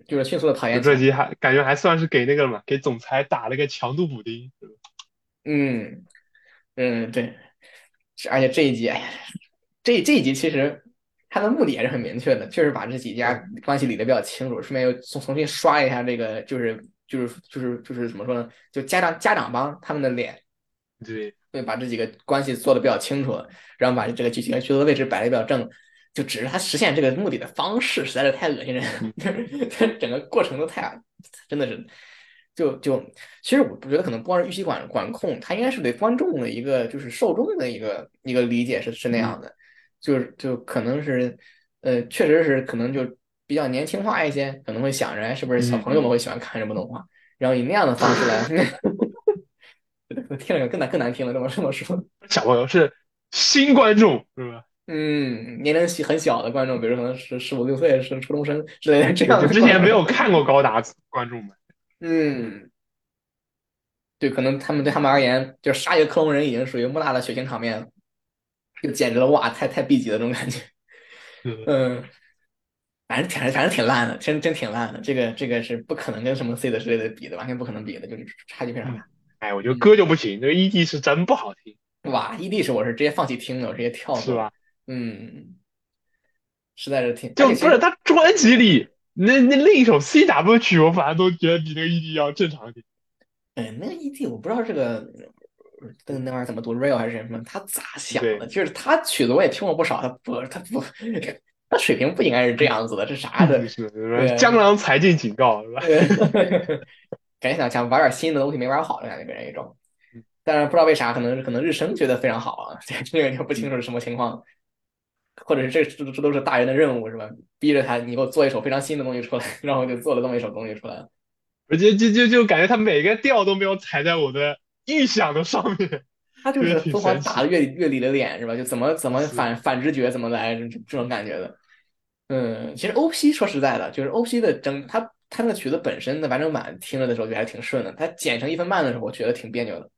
就是迅速的讨厌这集还感觉还算是给那个了嘛，给总裁打了个强度补丁。嗯嗯，对，是而且这一集，哎呀，这这一集其实它的目的也是很明确的，就是把这几家关系理得比较清楚，顺便又重重新刷一下这个，就是就是就是就是怎么说呢，就家长家长帮他们的脸，对，对，把这几个关系做的比较清楚，然后把这个剧情角色的位置摆的比较正，就只是他实现这个目的的方式实在是太恶心人了，就是整个过程都太真的是。就就，其实我觉得可能不光是预期管管控，它应该是对观众的一个就是受众的一个一个理解是是那样的，就是就可能是呃，确实是可能就比较年轻化一些，可能会想着哎，是不是小朋友们会喜欢看什么动画，然后以那样的方式来 听着更难更难听了，这么这么说，小朋友是新观众是吧？嗯，年龄小很小的观众，比如可能是十五六岁是初中生之类的这样的，之前没有。看过高达观众们。嗯，对，可能他们对他们而言，就杀一个克隆人已经属于莫大的血腥场面了，就简直了，哇，太太 B 级的这种感觉。是嗯，反正挺反正挺烂的，真真挺烂的。这个这个是不可能跟什么 C 的之类的比的，完全不可能比的，就是差距非常大。哎，我觉得歌就不行，这个 ED 是真不好听，哇，ED 是我是直接放弃听的，我直接跳过。是吧？嗯，实在是挺就不是他专辑里那那另一首 CW 曲，我反而都觉得比那个 ED 要正常一点。嗯，那个 ED 我不知道这个呃那那玩意儿怎么读 real 还是什么，他咋想的？对就是他曲子我也听过不少，他不他不他水平不应该是这样子的，这啥的？是江郎才尽警告是吧？感觉想想玩点新的东西没玩好的感觉，给人一种。但是不知道为啥，可能可能日升觉得非常好啊，这 这个就不清楚是什么情况，或者是这这这都是大人的任务是吧？逼着他你给我做一首非常新的东西出来，然后就做了这么一首东西出来了。而且就就就感觉他每个调都没有踩在我的预想的上面。他就是疯狂打乐乐理的脸是吧？就怎么怎么反反直觉怎么来这这种感觉的。嗯，其实 OP 说实在的，就是 OP 的整他他那个曲子本身的完整版听着的时候就还挺顺的，他剪成一分半的时候，我觉得挺别扭的。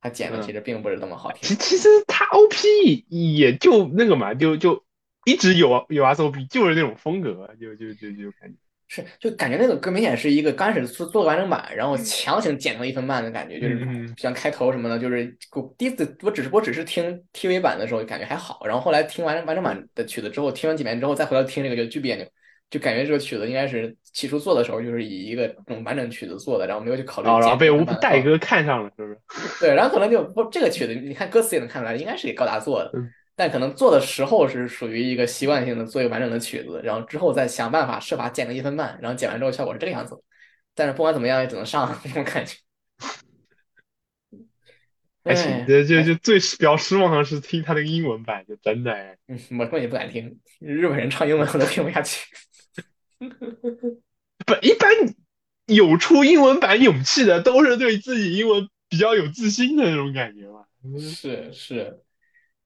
他剪的嗯其实并不是那么好其听。其实他 OP 也就那个嘛，就就一直有有 SOP，就是那种风格，就就就就感觉。是，就感觉那个歌明显是一个刚开始做做完整版，然后强行剪成一分半的感觉，就是像开头什么的，就是我第一次我只是我只是听 TV 版的时候感觉还好，然后后来听完完整版的曲子之后，听完几遍之后再回来听这个就巨别扭，就感觉这个曲子应该是起初做的时候就是以一个这种完整曲子做的，然后没有去考虑然后然后被剪成一分半戴哥看上了，是不是？对，然后可能就不这个曲子，你看歌词也能看出来，应该是给高达做的嗯，但可能做的时候是属于一个习惯性的做一个完整的曲子，然后之后再想办法设法剪个一分半，然后剪完之后效果是这个样子。但是不管怎么样，也只能上那种感觉。还行，哎就就就最比较失望的是听他那个英文版，就真的哎，嗯，我根本就不敢听，日本人唱英文我都听不下去。不一般有出英文版勇气的，都是对自己英文比较有自信的那种感觉嘛。是是，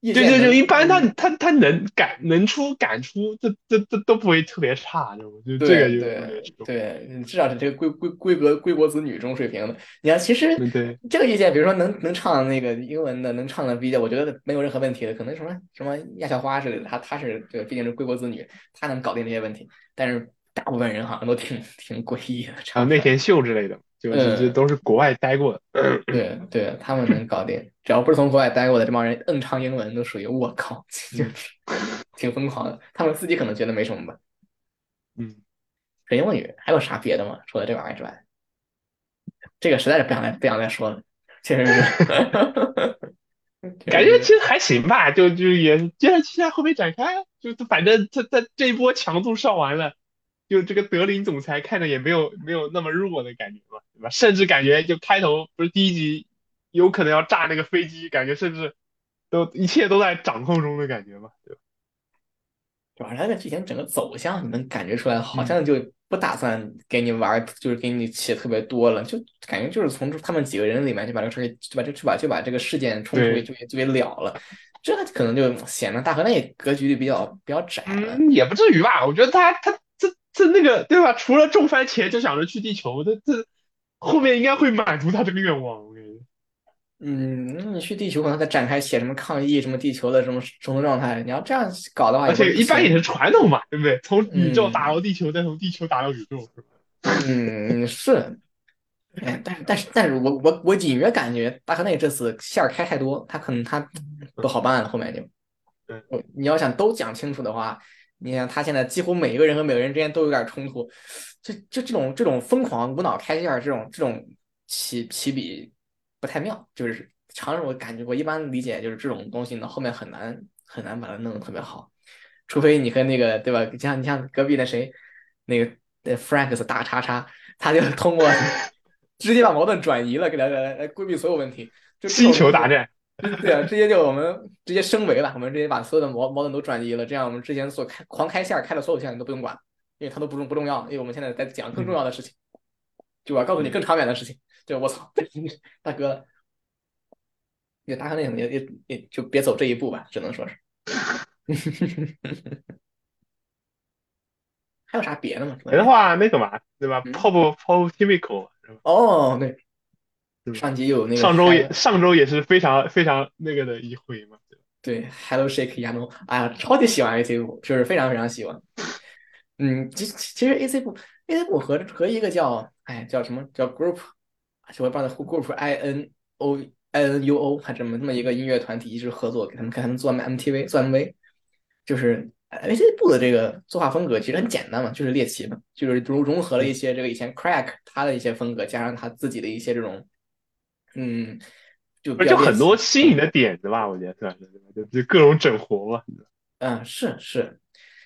对对对一般他嗯他他能敢能出敢出，这这这都不会特别差，就就这个就对对对，嗯至少是这个归归归国归国子女这种水平的。你看，其实对对这个意见，比如说能能唱那个英文的，能唱的比较，我觉得没有任何问题的。可能什么什么亚小花之类的，他他是这个毕竟是归国子女，他能搞定这些问题。但是大部分人好像都挺挺诡异的，啊唱内田秀之类的，就就都是国外待过的。对对，他们能搞定，只要不是从国外待过的这帮人，硬唱英文都属于我靠，就是挺疯狂的。他们自己可能觉得没什么吧。嗯，水英文语还有啥别的吗？除了这玩意儿之外，这个实在是不想再不想再说了，确实是。感觉其实还行吧，就就也接着期待后面展开，就反正他他这一波强度上完了，就这个德林总裁看着也没有没有那么弱的感觉嘛，对吧？甚至感觉就开头不是第一集有可能要炸那个飞机，感觉甚至都一切都在掌控中的感觉嘛，对吧？主要是它的剧情整个走向，你能感觉出来，嗯好像就不打算给你玩儿，就是给你写特别多了，就感觉就是从他们几个人里面就把这个事儿给就把这就把就把这个事件冲突就给就给了了，这可能就显得大河内格局就比较比较窄了。嗯，也不至于吧，我觉得他他这这那个对吧？除了种番茄就想着去地球，这这后面应该会满足他这个愿望，我感觉。嗯，那你去地球可能再展开写什么抗议什么地球的什么什么状态，你要这样搞的话，而且不一般也是传统嘛，对不对？从宇宙嗯打到地球，再从地球打到宇宙，是吧？嗯，是，哎，但是但是但是我我我隐约感觉大河内这次线儿开太多，他可能他不好办了，后面就你要想都讲清楚的话，你看他现在几乎每一个人和每个人之间都有点冲突，就就这种这种疯狂无脑开线儿这种这种起起笔不太妙，就是常人我感觉我一般理解就是这种东西呢后面很难很难把它弄得特别好，除非你和那个对吧？你像你像隔壁那谁，那个呃 Franks 大叉叉，他就通过 直接把矛盾转移了，给他来来规避所有问题，就星球大战，对啊，直接就我们直接升维了，我们直接把所有的矛矛盾都转移了，这样我们之前所开狂开线开的所有线你都不用管，因为它都不重不重要，因为我们现在在讲更重要的事情，就我要告诉你更长远的事情，就我操，大哥，也大哥那什么也也也就别走这一步吧，只能说是。还有啥别的吗？别的话那个嘛，对吧嗯？Pop Pop Chemical，哦，对，上集有那个上周也上周也是非常非常那个的一回嘛，对，Hello Shake Yano，哎呀，超级喜欢 AC 五，就是非常非常喜欢。嗯，其其实 AC 部 AC 部和和一个叫哎叫什么叫 Group，我也不知道 Group I N O I N U O 还这么这么一个音乐团体一直合作，给他们给他们做 MTV 做 MV，就是呃 AC 部的这个作画风格其实很简单嘛，就是猎奇嘛，就是融融合了一些这个以前 Crack 他的一些风格，加上他自己的一些这种嗯，就就很多新颖的点子吧，我觉得算是，对就就各种整活嘛。嗯，是是，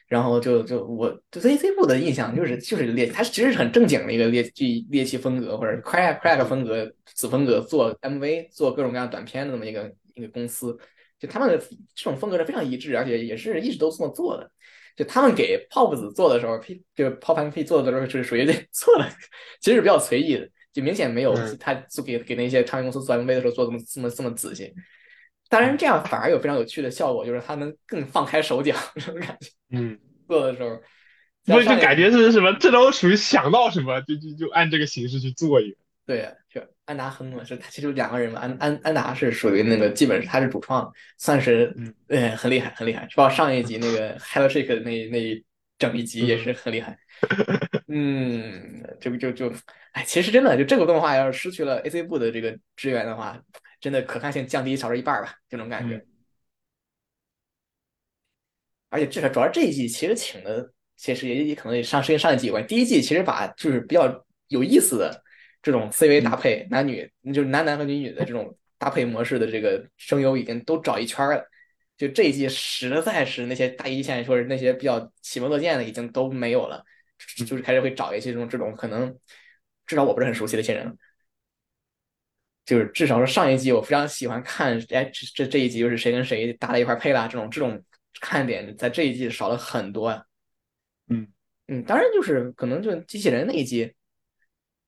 然后就就我对 ZC 部的印象就是就是猎，它其实是很正经的一个猎奇猎奇风格或者 crack crack 风格子风格做 MV 做各种各样短片的这么一个一个公司，就他们的这种风格是非常一致，而且也是一直都这么做的。就他们给 Pop 子做的时候，P 就 Pop and P 做的时候是属于 做的，其实是比较随意的，就明显没有嗯他做给给那些唱片公司做 MV 的时候做这么这么这么仔细。当然，这样反而有非常有趣的效果，就是他能更放开手脚这种感觉。嗯，做的时候，不是就感觉是什么，这都属于想到什么就就就按这个形式去做一个。对，就安达亨嘛，是他其实两个人嘛，安安安达是属于那个基本是他是主创，算是嗯呃很厉害很厉害，包括上一集那个 Hello Shake 的那那一整一集也是很厉害。嗯，这个就就哎，其实真的就这个动画要是失去了 AC 部的这个支援的话，真的可看性降低少了一半儿吧，这种感觉。而且至少主要这一季其实请的，其实也也可能也上跟上一季有关。第一季其实把就是比较有意思的这种 CV 搭配，男女就是男男和女女的这种搭配模式的这个声优已经都找一圈了。就这一季实在是那些大一线或者那些比较喜闻乐见的已经都没有了，就是开始会找一些这种这种可能至少我不是很熟悉的一些人。就是至少是上一季我非常喜欢看，哎，这这这一集又是谁跟谁搭在一块儿配啦，这种这种看点在这一季少了很多呀。嗯嗯，当然就是可能就机器人那一季，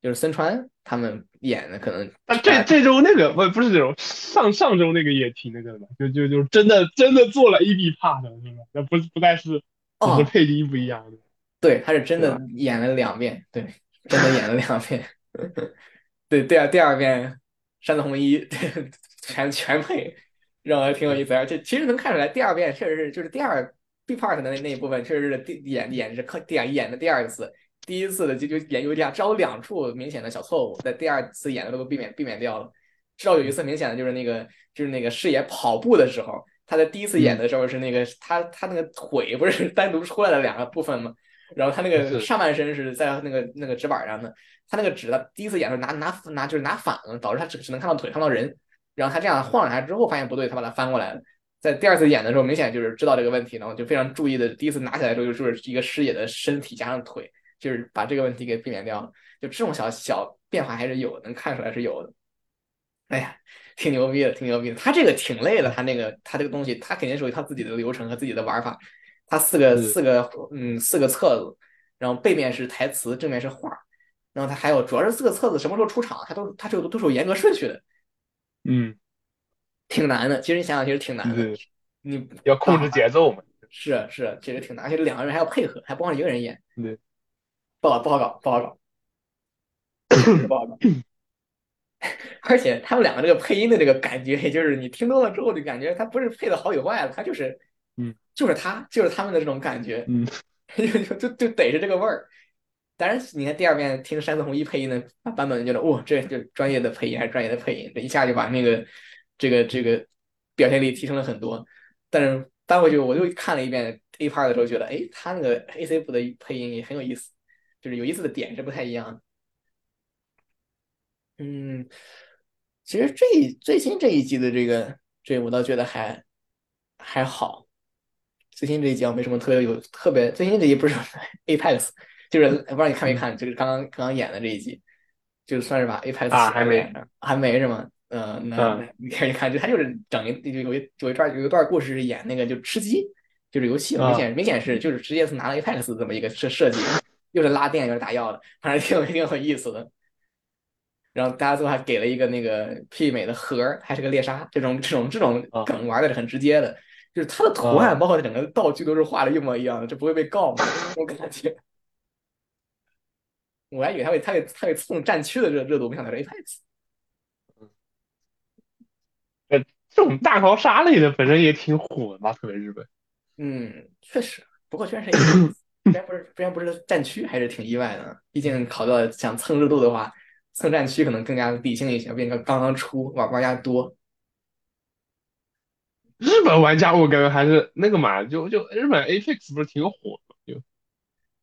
就是森川他们演的可能啊这这周那个不不是这周，上上周那个也挺那个的嘛，就就就真的真的做了 A B part 是吧？那不不再是只哦是配音不一样的。对，他是真的演了两遍，对，真的演了两遍。对，第二第二遍山泽弘一 全全配，让我挺有意思。而且其实能看出来，第二遍确实是就是第二 B part 的那那一部分，确实是第演演是第演演的第二次，第一次的就就演有两只有两处明显的小错误，在第二次演的都避免避免掉了。至少有一次明显的就是那个就是那个视野跑步的时候，他在第一次演的时候是那个他他那个腿不是单独出来了两个部分吗？然后他那个上半身是在那个那个纸板上的，他那个纸他第一次演的时候拿拿拿就是拿反了，导致他只只能看到腿看不到人。然后他这样晃两下之后发现不对，他把它翻过来了。在第二次演的时候，明显就是知道这个问题，然后就非常注意的，第一次拿起来的时候就是一个视野的身体加上腿，就是把这个问题给避免掉了。就这种小小变化还是有，能看出来是有的。哎呀，挺牛逼的，挺牛逼的。他这个挺累的，他那个他这个东西，他肯定属于他自己的流程和自己的玩法。他四个四个嗯四个册子，然后背面是台词，正面是画，然后它还有主要是四个册子什么时候出场，它都它这个都是有严格顺序的，嗯，挺难的。其实你想想，其实挺难的。你要控制节奏嘛。是啊是啊，其实挺难，而且两个人还要配合，还不光一个人演，对，不好不好搞，不好搞，不好搞。而且他们两个这个配音的这个感觉，也就是你听多了之后，就感觉他不是配的好与坏了，他就是，嗯，就是他，就是他们的这种感觉，嗯，就就就就得是这个味儿。当然，你看第二遍听山子红一配音的版本，觉得哇，这就专业的配音还是专业的配音，这一下就把那个这个这个表现力提升了很多。但是翻回去我又看了一遍 A part 的时候，觉得哎，他那个 AC 部的配音也很有意思，就是有意思的点是不太一样的。嗯，其实这最新这一季的这个这我倒觉得还还好。最新这一集啊没什么特别有特别，最新这一集不是 Apex，就是不知道你看没看，就是刚刚刚刚演的这一集，就算是把 Apex 啊还没还没是吗？呃，那嗯。那你看一看，就他就是整一就有一有一段有一段故事是演那个就吃鸡，就是游戏，啊明显明显是就是直接是拿了 Apex 这么一个设设计，又是拉电又是打药的，反正挺有挺有意思的。然后大家最后还给了一个那个媲美的盒，还是个猎杀，这种这种这种啊梗玩的是很直接的，就是它的图案包括整个道具都是画的一模一样的，这不会被告吗？我感觉，我还以为他会他会他会蹭战区的热热度，没想到是 Apex。这种大逃杀类的本身也挺火的吧，特别日本。嗯，确实，不过确实是 Apex 之前不是之前不是战区还是挺意外的，毕竟考到想蹭热度的话，蹭战区可能更加理性一些，毕竟刚刚出玩玩家多。日本玩家我感觉还是那个嘛，就就日本 Apex 不是挺火的就，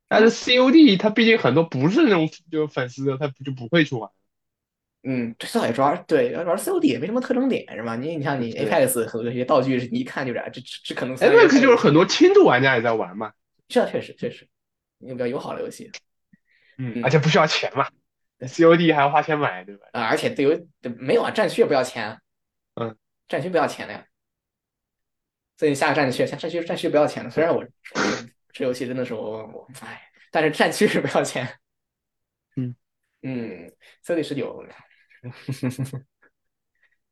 但是 COD 它毕竟很多不是那种就粉丝的，他就不会去玩。嗯，这倒也抓对玩 COD 也没什么特征点是吧？你你像你 Apex 很多这些道具是你一看就是啊，这这这可能 Apex 就是很多轻度玩家也在玩嘛。这确实确实，一个比较友好的游戏。嗯，而且不需要钱嘛，COD 还要花钱买，对吧？啊，而且对游没有啊，战区也不要钱。嗯，战区不要钱的呀。最近下个战区，下战区战区不要钱的。虽然我这游戏真的是我我哎，但是战区是不要钱。嗯嗯，COD 十九，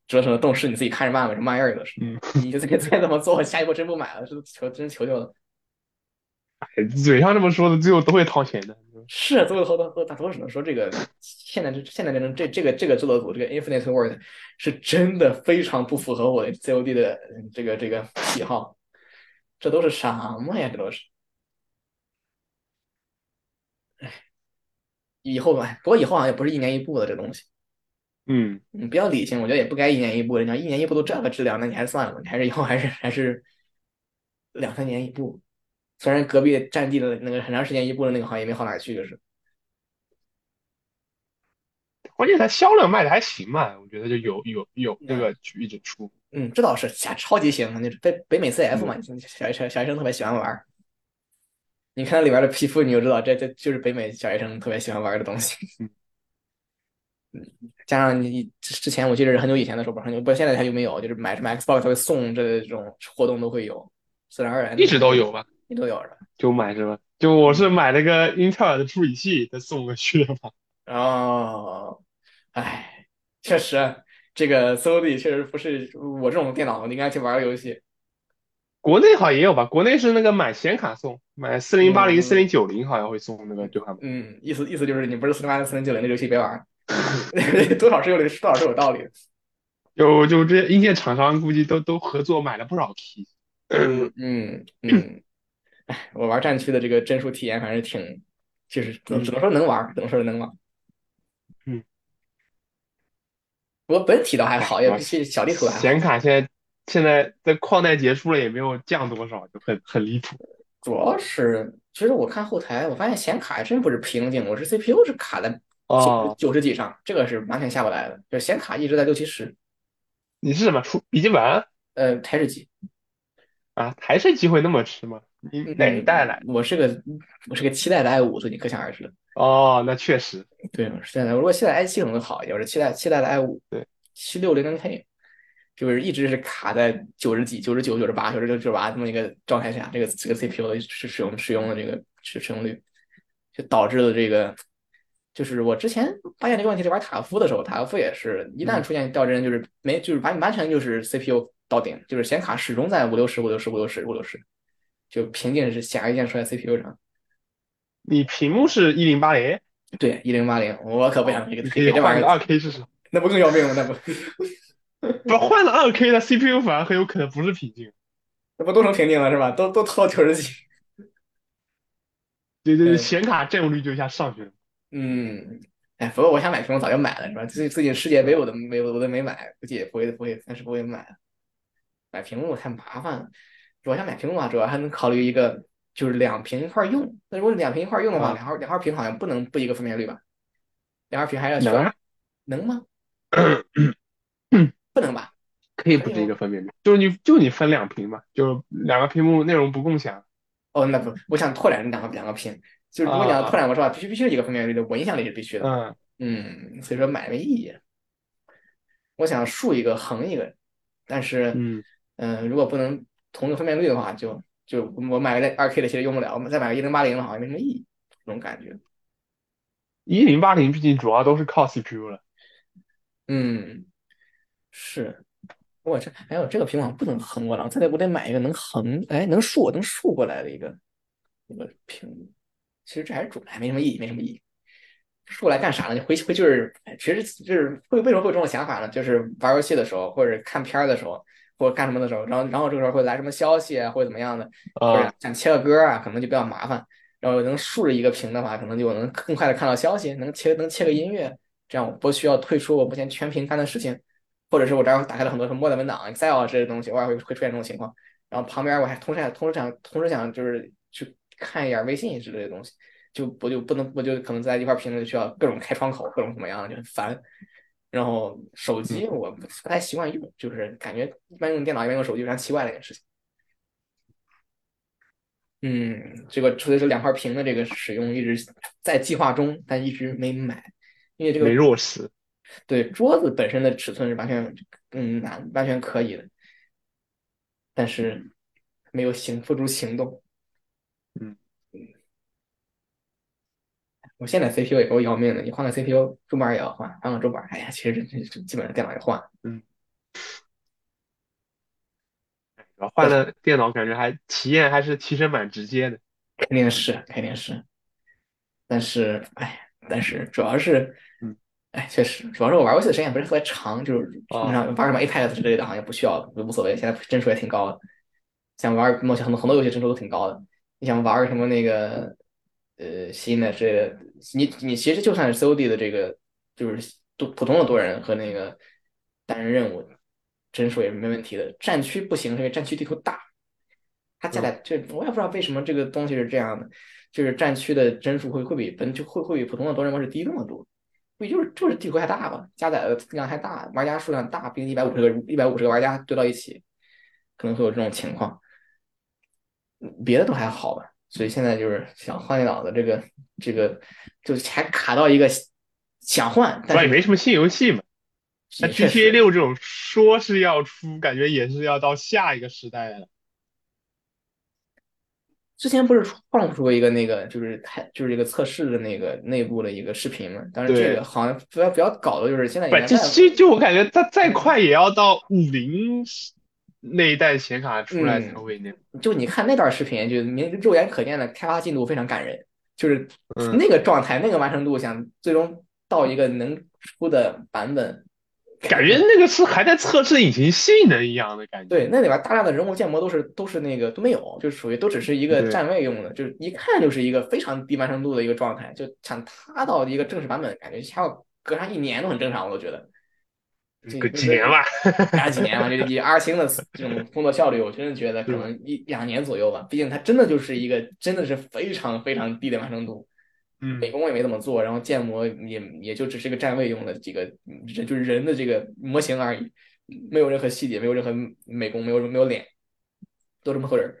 折腾的动视你自己看着办吧，这玩意儿都是。嗯，你就再再这么做，下一步真不买了，是求真求求了。哎，嘴上这么说的，最后都会掏钱的。是，最后都都大多只能说这个现在这现在这种这这个这个制作组这个 Infinite World 是真的非常不符合我 COD 的这个这个喜好，这都是什么呀？这都是，哎，以后吧，不过以后好像也不是一年一部的这东西，嗯，你比较理性，我觉得也不该一年一部。你要一年一部都这个质量，那你还是算了吧，你还是以后还是还是两三年一部。虽然隔壁占地的那个很长时间一部的那个行业没好哪去，就是。关键它销量卖的还行嘛，我觉得就有有有那个一直出。嗯，这倒是，超超级行，那北北美 CF 嘛，小学生小学生特别喜欢玩。你看里边的皮肤，你就知道这这就是北美小学生特别喜欢玩的东西。嗯，加上你之前我记得是很久以前的时候，不是很久，不是现在它就没有，就是买什么 Xbox 它会送这种活动都会有，自然而然一直都有吧。你都有了？就买是吧？就我是买了个英特尔的处理器，再送过去的嘛。哦，哎，确实，这个 so D 确实不是我这种电脑应该去玩个游戏。国内好像也有吧？国内是那个买显卡送，买四零八零、四零九零好像会送那个兑换。嗯，意思意思就是你不是四零八零、四零九零的游戏别玩，多少是有多少是有道理的。就就这些硬件厂商估计都都合作买了不少 key。嗯嗯嗯。哎，我玩战区的这个帧数体验，还是挺，就是怎么说能玩，怎么说能玩。嗯，不过本体倒还好，也比起小地图还好。显卡现在现在在矿难结束了，也没有降多少，就很很离谱。主要是，其实我看后台，我发现显卡还真不是瓶颈，我是 CPU 是卡在九九十几上，这个是完全下不来的，就显卡一直在六七十。你是什么出笔记本？呃，台式机。啊，还是机会那么吃吗？你哪一代来？我是个我是个期待的 i 五，所以你可想而知。哦，那确实，对，现在如果现在 i 七可能好一点，我是期待期待的 i 五，对，七六零零 K，就是一直是卡在九十几、九十九、九十八、九十九、九十八这么一个状态下，这个这个 CPU 的使使用使用的这个使使用率，就导致了这个，就是我之前发现这个问题是玩塔夫的时候，塔夫也是一旦出现掉帧，就是没就是完完全就是 CPU 到顶，就是显卡始终在五六十、五六十、五六十、五六十。就凭借是显而易见出在 CPU 上，你屏幕是一零八零，对一零八零，我可不想这个可以换个二 K 试试，那不更要命吗？那不 不换了二 K 的 CPU 反而很有可能不是瓶颈，那不都成瓶颈了是吧？都都拖到九十几，对对对，显卡占有率就一下上去了。嗯，哎，不过我想买屏幕早就买了是吧？最最近世界杯我都没我都没买，估计也不会不会暂时不会买，买屏幕太麻烦了。我想买屏幕啊，主要还能考虑一个，就是两屏一块用。那如果两屏一块用的话，两号两号屏好像不能不一个分辨率吧？两号屏还要能能吗？不能吧？可以不是一个分辨率，就是你就你分两屏嘛，就是两个屏幕内容不共享。哦，那不，我想拓展两个两个屏，就是如果你要拓展，我说必须必须是一个分辨率的，我印象里是必须的。嗯嗯，所以说买没意义。我想竖一个横一个，但是嗯嗯，如果不能。同一个分辨率的话，就就我买个二 K 的其实用不了，我们再买个一零八零的好像没什么意义，这种感觉。一零八零毕竟主要都是靠 CPU 了。嗯，是。我这哎呦，这个屏幕不能横过来，再得我得买一个能横，哎，能竖能竖过来的一个一个屏幕。其实这还是主，还没什么意义，没什么意义。竖过来干啥呢？你回回就是，其实就是会为什么会有这种想法呢？就是玩游戏的时候或者看片儿的时候。或者干什么的时候，然后然后这个时候会来什么消息啊，或者怎么样的，或者想切个歌啊，可能就比较麻烦。然后能竖着一个屏的话，可能就能更快的看到消息，能切能切个音乐，这样我不需要退出我目前全屏干的事情，或者是我这儿打开了很多什么 Word 文档、Excel 这些东西，偶尔会会出现这种情况。然后旁边我还同时还同时想同时想就是去看一眼微信之类的东西，就我就不能我就可能在一块屏就需要各种开窗口，各种怎么样，就很烦。然后手机我不不太习惯用，就是感觉一般用电脑一般用手机非常奇怪的一件事情。嗯，这个所以说两块屏的这个使用一直在计划中，但一直没买，因为这个没落实。对桌子本身的尺寸是完全嗯难完全可以的，但是没有行付诸行动。嗯我现在 CPU 也够要命的，你换个 CPU 主板也要换，换个主板，哎呀，其实这这这基本上电脑也换了。换了电脑，感觉还体验还是提升蛮直接的。肯定是，肯定是，但是，哎，但是主要是，嗯，哎，确实，主要是我玩游戏的时间也不是特别长，就是平常玩什么 Apex 之类的，好像不需要，无所谓。现在帧数也挺高的，想玩目前很多很多游戏帧数都挺高的。你想玩什么那个，呃，新的之类的，你你其实就算是 COD 的这个，就是多普通的多人和那个单人任务，帧数也是没问题的。战区不行，是因为战区地图大。它加载就我也不知道为什么这个东西是这样的，就是战区的帧数会会比本就会会比普通的多人模式低那么多，估计就是就是地图太大吧，加载的量太大，玩家数量大，毕竟一百五十个一百五十个玩家堆到一起，可能会有这种情况。别的都还好吧，所以现在就是想换电脑的这个这个，就还卡到一个想换，但是也没什么新游戏嘛。那 GTA 六这种说是要出，感觉也是要到下一个时代了。之前不是放出过一个那个，就是太就是一个测试的那个内部的一个视频嘛？但是这个好像不要不要搞的就是现在不，这也在这就我感觉它再快也要到五零那一代显卡出来才会那个。就你看那段视频，就明肉眼可见的开发进度非常感人，就是嗯那个状态、那个完成度，想最终到一个能出的版本，感觉那个是还在测试引擎性能一样的感觉。对，那里边大量的人物建模都是都是那个都没有，就属于都只是一个对站位用的，就是一看就是一个非常低完成度的一个状态，就想塌到一个正式版本，感觉还要隔上一年都很正常，我都觉得。这个 几年吧，隔几年吧，就以 R 星的这种工作效率，我真的觉得可能一两年左右吧。毕竟它真的就是一个真的是非常非常低的完成度，嗯。美工也没怎么做，然后建模也也就只是个站位用的几个，人就是人的这个模型而已，没有任何细节，没有任何美工，没有没有脸，都这么多人，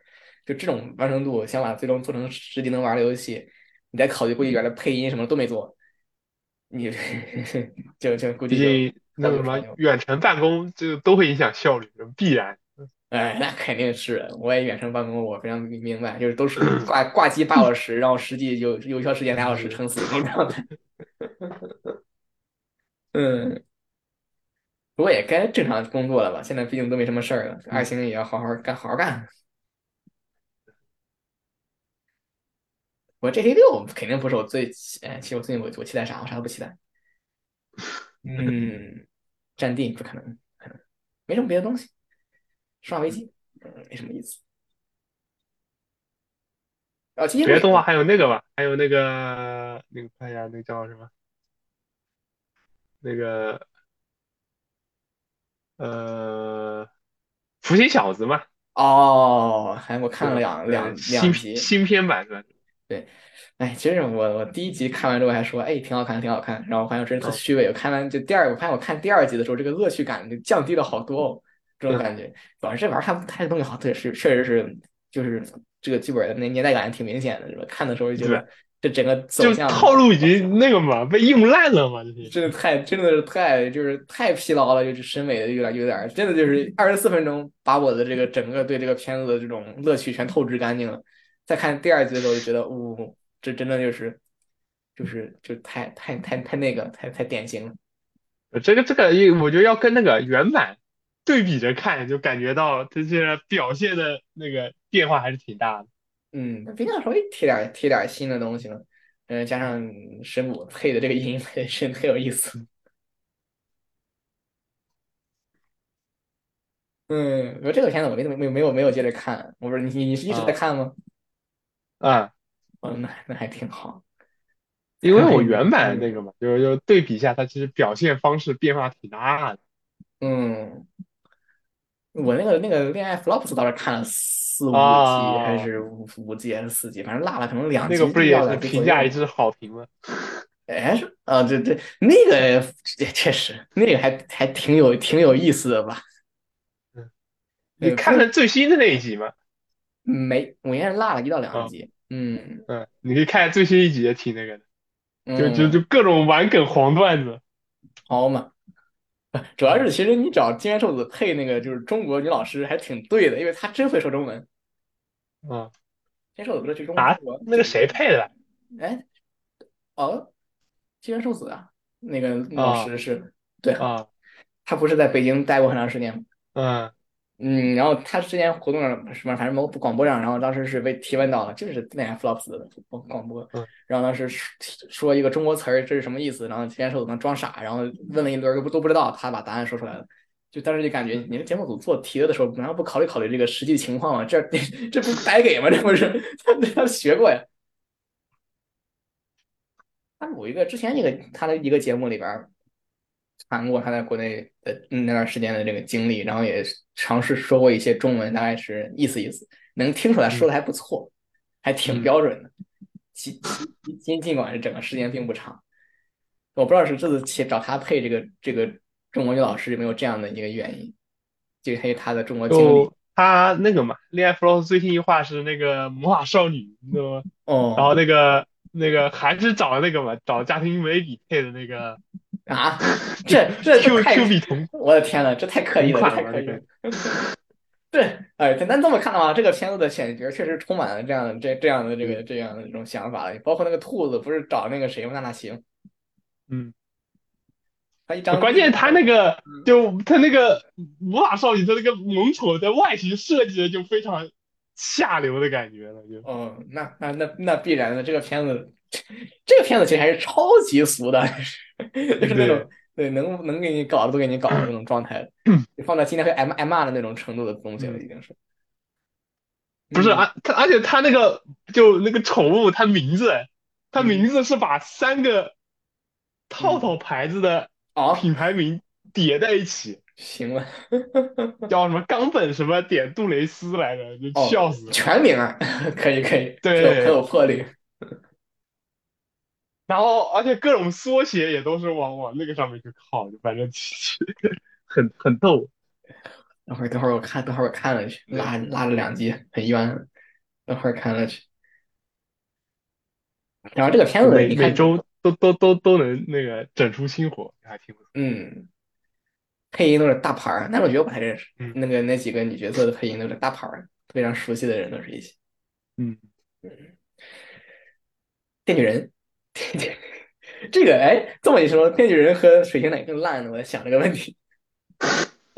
就这种完成度，想把最终做成实际能玩的游戏，你再考虑估计原来配音什么都没做，你 就就估计就那个什么远程办公，就都会影响效率，必然。哎，那肯定是，我也远程办公，我非常明白，就是都是 挂挂机八小时，然后实际有有效时间俩小时撑死这种状态。嗯，不过也该正常工作了吧？现在毕竟都没什么事儿了，二星也要好好干，好好干。我 GT 六肯定不是我最期，哎，其实我最近我我期待啥？我啥都不期待。嗯，战地不可能，可能没什么别的东西。生化危机，嗯，没什么意思。啊，今天别的动画还有那个吧，还有那个那个看一下，那个叫什么？那个呃，福星小子嘛，哦，还我看了两两两集。新片版的，哎，其实我我第一集看完之后还说，哎，挺好看，挺好看。然后发现真是特嗯虚伪。我看完就第二，我发现我看第二集的时候，这个乐趣感就降低了好多哦，这种嗯感觉。主要是这玩意儿它它这东西好，对，是确实是就是这个剧本的那年代感挺明显的，是吧？看的时候就觉得这整个走就向套路已经那个嘛，被用烂了嘛，这些。真的太真的是太就是太疲劳了，就是审美的有点有点真的就是二十四分钟把我的这个整个对这个片子的这种乐趣全透支干净了。再看第二集的时候就觉得，呜、这真的就是就是就太太太太那个太太典型了。这个这个，我觉得要跟那个原版对比着看，就感觉到这些表现的那个变化还是挺大的。嗯，毕竟稍微贴点贴点新的东西嘛，嗯、加上神母配的这个音配是很有意思。嗯，我这个片子我没没没没有没有接着看，我不是你你是一直在看吗？啊，嗯，那那还挺好。因为我原版那个嘛，就是就对比一下，它其实表现方式变化挺大的。嗯，我那个那个恋爱 flops 倒是看了四五集，啊还是五五集还是四集，反正落了可能两集那个不是也是掉两集左右评价一致好评吗？哎，是啊，对对，那个也确实，那个还还挺有挺有意思的吧？你看了最新的那一集吗？没，我应该是落了一到两啊集。嗯，嗯，你可以看最新一集也挺那个的，就就嗯就各种玩梗黄段子。好嘛。主要是其实你找金元寿子配那个就是中国女老师还挺对的，因为她真会说中文。嗯，金元寿子不是去中国啊出国，那个谁配的？哎，哦，金元寿子啊，那个老师是，对，啊，他不是在北京待过很长时间吗？嗯嗯，然后他之前活动上什么，反正某广播上，然后当时是被提问到了，就是恋爱 flops 的广广播嗯，然后当时说说一个中国词儿，这是什么意思？然后金元寿子能装傻，然后问了一轮都不都不知道，他把答案说出来了。就当时就感觉你们节目组做题的时候，难道不考虑考虑这个实际情况吗？这这不白给吗？这不是他他学过呀。他有一个之前一个他的一个节目里边儿谈过他在国内的嗯那段时间的这个经历，然后也尝试说过一些中文，大概是意思意思，能听出来说的还不错，还挺嗯标准的。尽尽管是整个时间并不长，我不知道是这次去找他配这个这个中国女老师有没有这样的一个原因，就还有他的中国经历就他那个嘛，恋爱 flow 最新一话是那个魔法少女，你知道吗？哦。然后那个那个还是找那个嘛，找家庭美比配的那个啊，这这 Q 太 Q 比同我的天呐，这太刻意了，太刻意了。对，哎，简单这么看的话，这个片子的选角确实充满了这样的这这样的这个这样的这种想法，包括那个兔子不是找那个谁吗？娜娜行，嗯，他一张关键他那个嗯就他那个魔法少女，他那个萌宠的外形设计的就非常下流的感觉了，就哦，那那那那必然的，这个片子，这个片子其实还是超级俗的，就是那种对。能能给你搞的都给你搞的那种状态，放在今天会挨骂挨骂的那种程度的东西了，已经是。嗯不是啊，他而且他那个就那个宠物，它名字，它嗯。名字是把三个套套牌子的啊，品牌名叠在一起，行了，叫什么冈本什么点杜蕾斯来着，笑死了。全名啊 可以可以，对很有魄力。然后而且各种缩写也都是往往那个上面去靠，就反正 很很逗。等会儿等会儿我看，等会儿我看了去，拉拉了两集，很冤。等会儿看了去。然后这个片子每你看每周都都都都能那个整出新活，还挺不错。嗯，配音都是大牌儿，男主角我不太认识，嗯那个那几个女角色的配音都是大牌儿，非常熟悉的人都是一些。嗯，电锯人，这个哎，这么一说，编剧人和水星哪个更烂呢？我在想这个问题。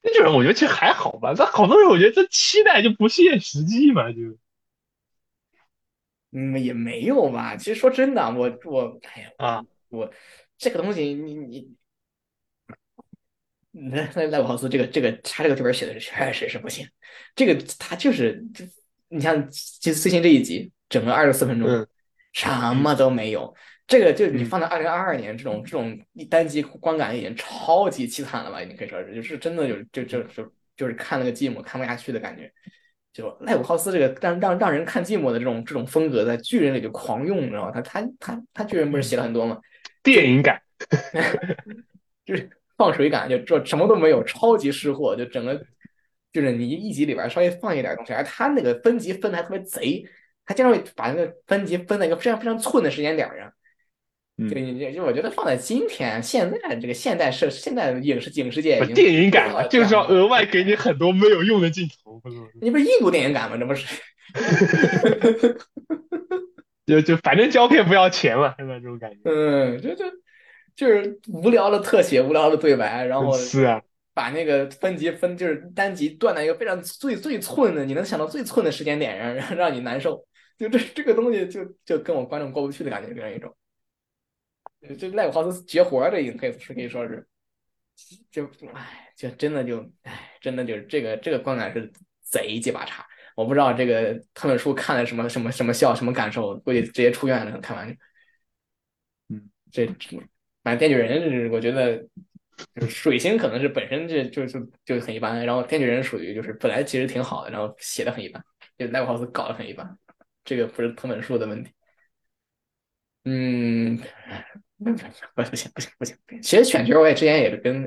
编剧人我觉得其实还好吧，但好多人我觉得这期待就不切实际嘛，就嗯，也没有吧。其实说真的，我我哎呀，啊，我这个东西，你 你，那那赖布豪斯这个这个他这个剧本写的确实是不行。这个他就是，这你像最最新这一集，整个二十四分钟，嗯什么都没有。这个就你嗯放在二零二二年，这种这种单集观感已经超级凄惨了吧？你可以说是，就是真的有就就就就是看那个寂寞看不下去的感觉。就赖普浩斯这个让让让人看寂寞的这种这种风格，在巨人里就狂用，你知道吗？他他他他巨人不是写了很多吗？电影感，就是放水感，就这什么都没有，超级失货，就整个就是你一集里边稍微放一点东西，而他那个分级分的还特别贼，他经常会把那个分级分在一个非常非常寸的时间点上。嗯就你就我觉得放在今天现在这个现代社现代影视影视界已经电影感嘛，就是要额外给你很多没有用的镜头，不是，你不是印度电影感吗？这不是？就就反正胶片不要钱嘛，现在这种感觉。嗯，就就就是无聊的特写，无聊的对白，然后是啊，把那个分级分就是单集断在一个非常最最寸的，你能想到最寸的时间点上，让让你难受。就这这个东西就就跟我观众过不去的感觉，给人一种。这赖普豪斯绝活儿，这已经可以是可以说是，就唉，就真的就唉，真的就是这个这个观感是贼鸡巴差。我不知道这个藤本树看了什么什么什么笑什么感受，估计直接出院了。看完这个，嗯，这反正电锯人是我觉得就是水星可能是本身就就就就很一般，然后电锯人属于就是本来其实挺好的，然后写的很一般，就奈沃豪斯搞得很一般，这个不是藤本树的问题。嗯，不不行不行不行，其实选角我也之前也是跟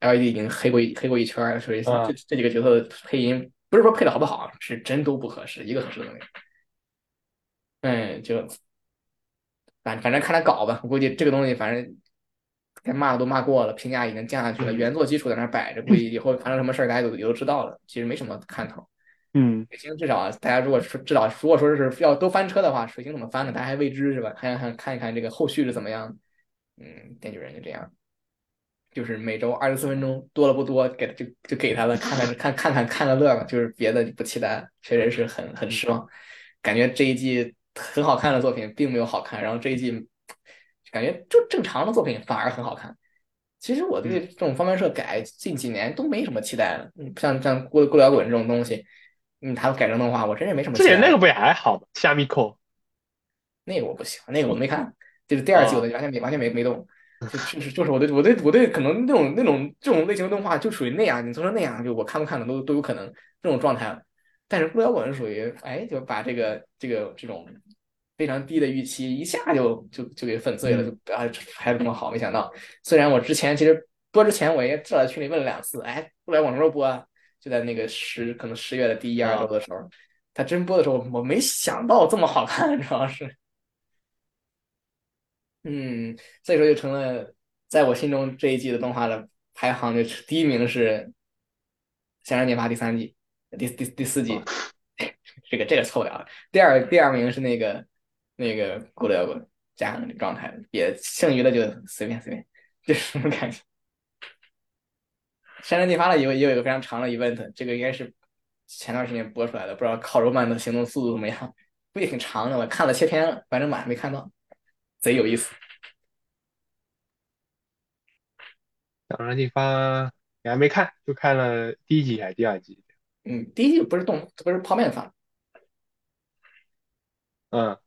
LED 已经黑过一黑过一圈儿，所以啊这这几个角色的配音不是说配的好不好，是真都不合适，一个合适都没有。嗯，就反反正看他搞吧，我估计这个东西反正该骂的都骂过了，评价已经降下去了，原作基础在那儿摆着，估计以后发生什么事儿大家都也都知道了，其实没什么看头。嗯水星至少大家如果说至少如果说是要都翻车的话，水星怎么翻呢？大家还未知是吧？看看看一看这个后续是怎么样。嗯，电锯人就这样，就是每周二十四分钟，多了不多，给就就给他了，看看看看看看个乐吧，就是别的不期待了，确实是很很失望。感觉这一季很好看的作品并没有好看，然后这一季感觉就正常的作品反而很好看。其实我对这种方面社改近几年都没什么期待了，嗯，像像过过摇滚这种东西，嗯，他改成动画，我真是没什么。之前那个不也还好吗？虾米扣，那个我不喜欢，那个我没看，就是第二季我就完全没完全没没动，就就是就是我对我对我对可能那种那种这种类型的动画就属于那样，你做成那样，就我看不看的都都有可能这种状态了。但是不摇滚是属于哎，就把这个这个这种非常低的预期一下就就就给粉碎了，就啊拍的这么好，没想到。虽然我之前其实播之前我也知道在群里问了两次，哎，不摇滚什么时候播啊？就在那个十可能十月的第一二周的时候，他真播的时候，我没想到这么好看，主要是。嗯，所以说就成了在我心中这一季的动画的排行，就第一名是《乡人电发》第三季，第第第四季，这个这个错不了了。第二第二名是那个那个《咕噜摇滚》加上这个状态，也剩余的就随便随便，就是这种感觉。山山地发了也有也有一个非常长的 event，这个应该是前段时间播出来的，不知道烤肉曼的行动速度怎么样，估计挺长的，我看了切片了，反正晚上没看到。贼有意思。两人地发你还没看，就看了第一集还是第二集？嗯，第一季不是动不是泡面番，嗯，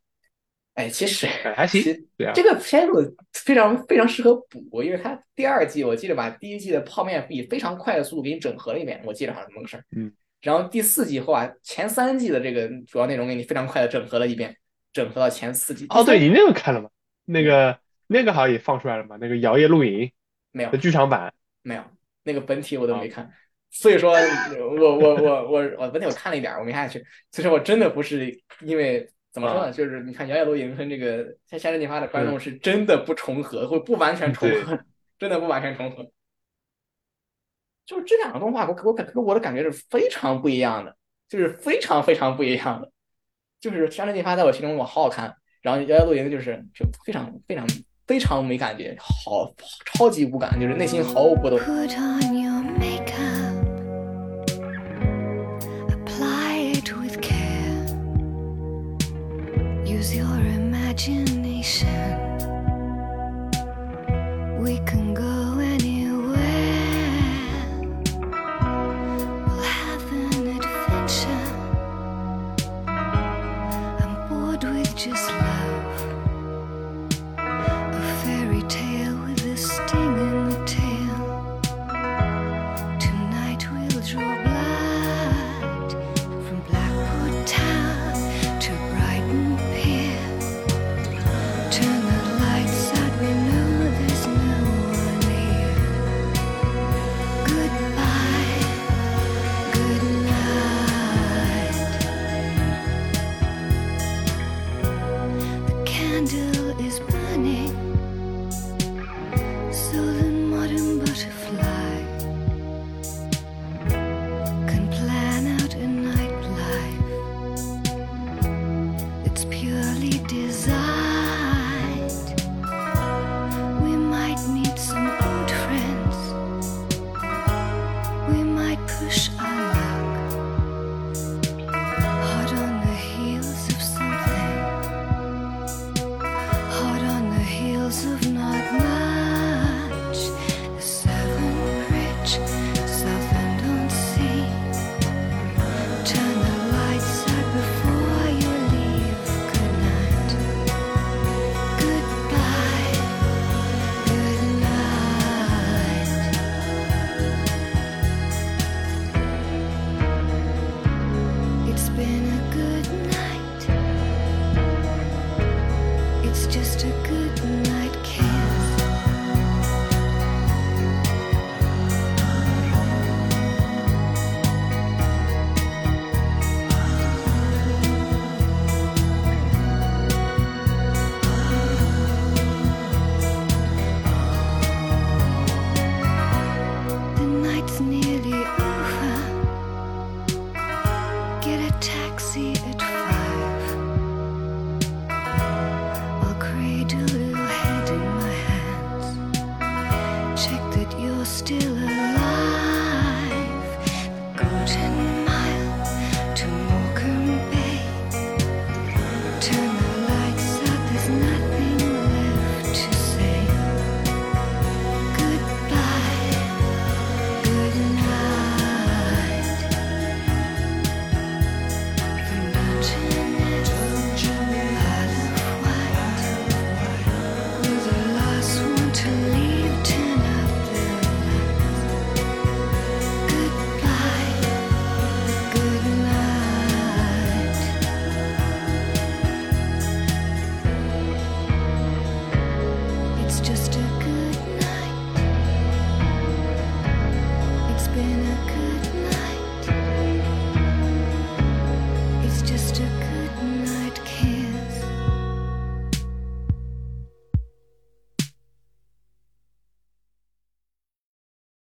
哎，其实哎还行对啊这个片子非常非常适合补，因为它第二季我记得把第一季的泡面以非常快的速度给你整合了一遍，我记得好像这么个事儿。嗯。然后第四季后啊前三季的这个主要内容给你非常快的整合了一遍，整合到前四季。哦，对你那个看了吗？那个那个好像也放出来了嘛？那个摇曳露营没有的剧场版，没有那个本体我都没哦看，所以说我我我我我本体我看了一点儿，我没看下去。所以说我真的不是因为怎么说啊呢，就是你看摇曳露营跟这个像《夏日进发》的观嗯众是真的不重合，或不完全重合，真的不完全重合。就是这两个动画，我我感给我的感觉是非常不一样的，就是非常非常不一样的。就是《山河进发》在我心中我好好看，然后《摇曳露营》就是就非常非常非常没感觉，好超级无感，就是内心毫无波动。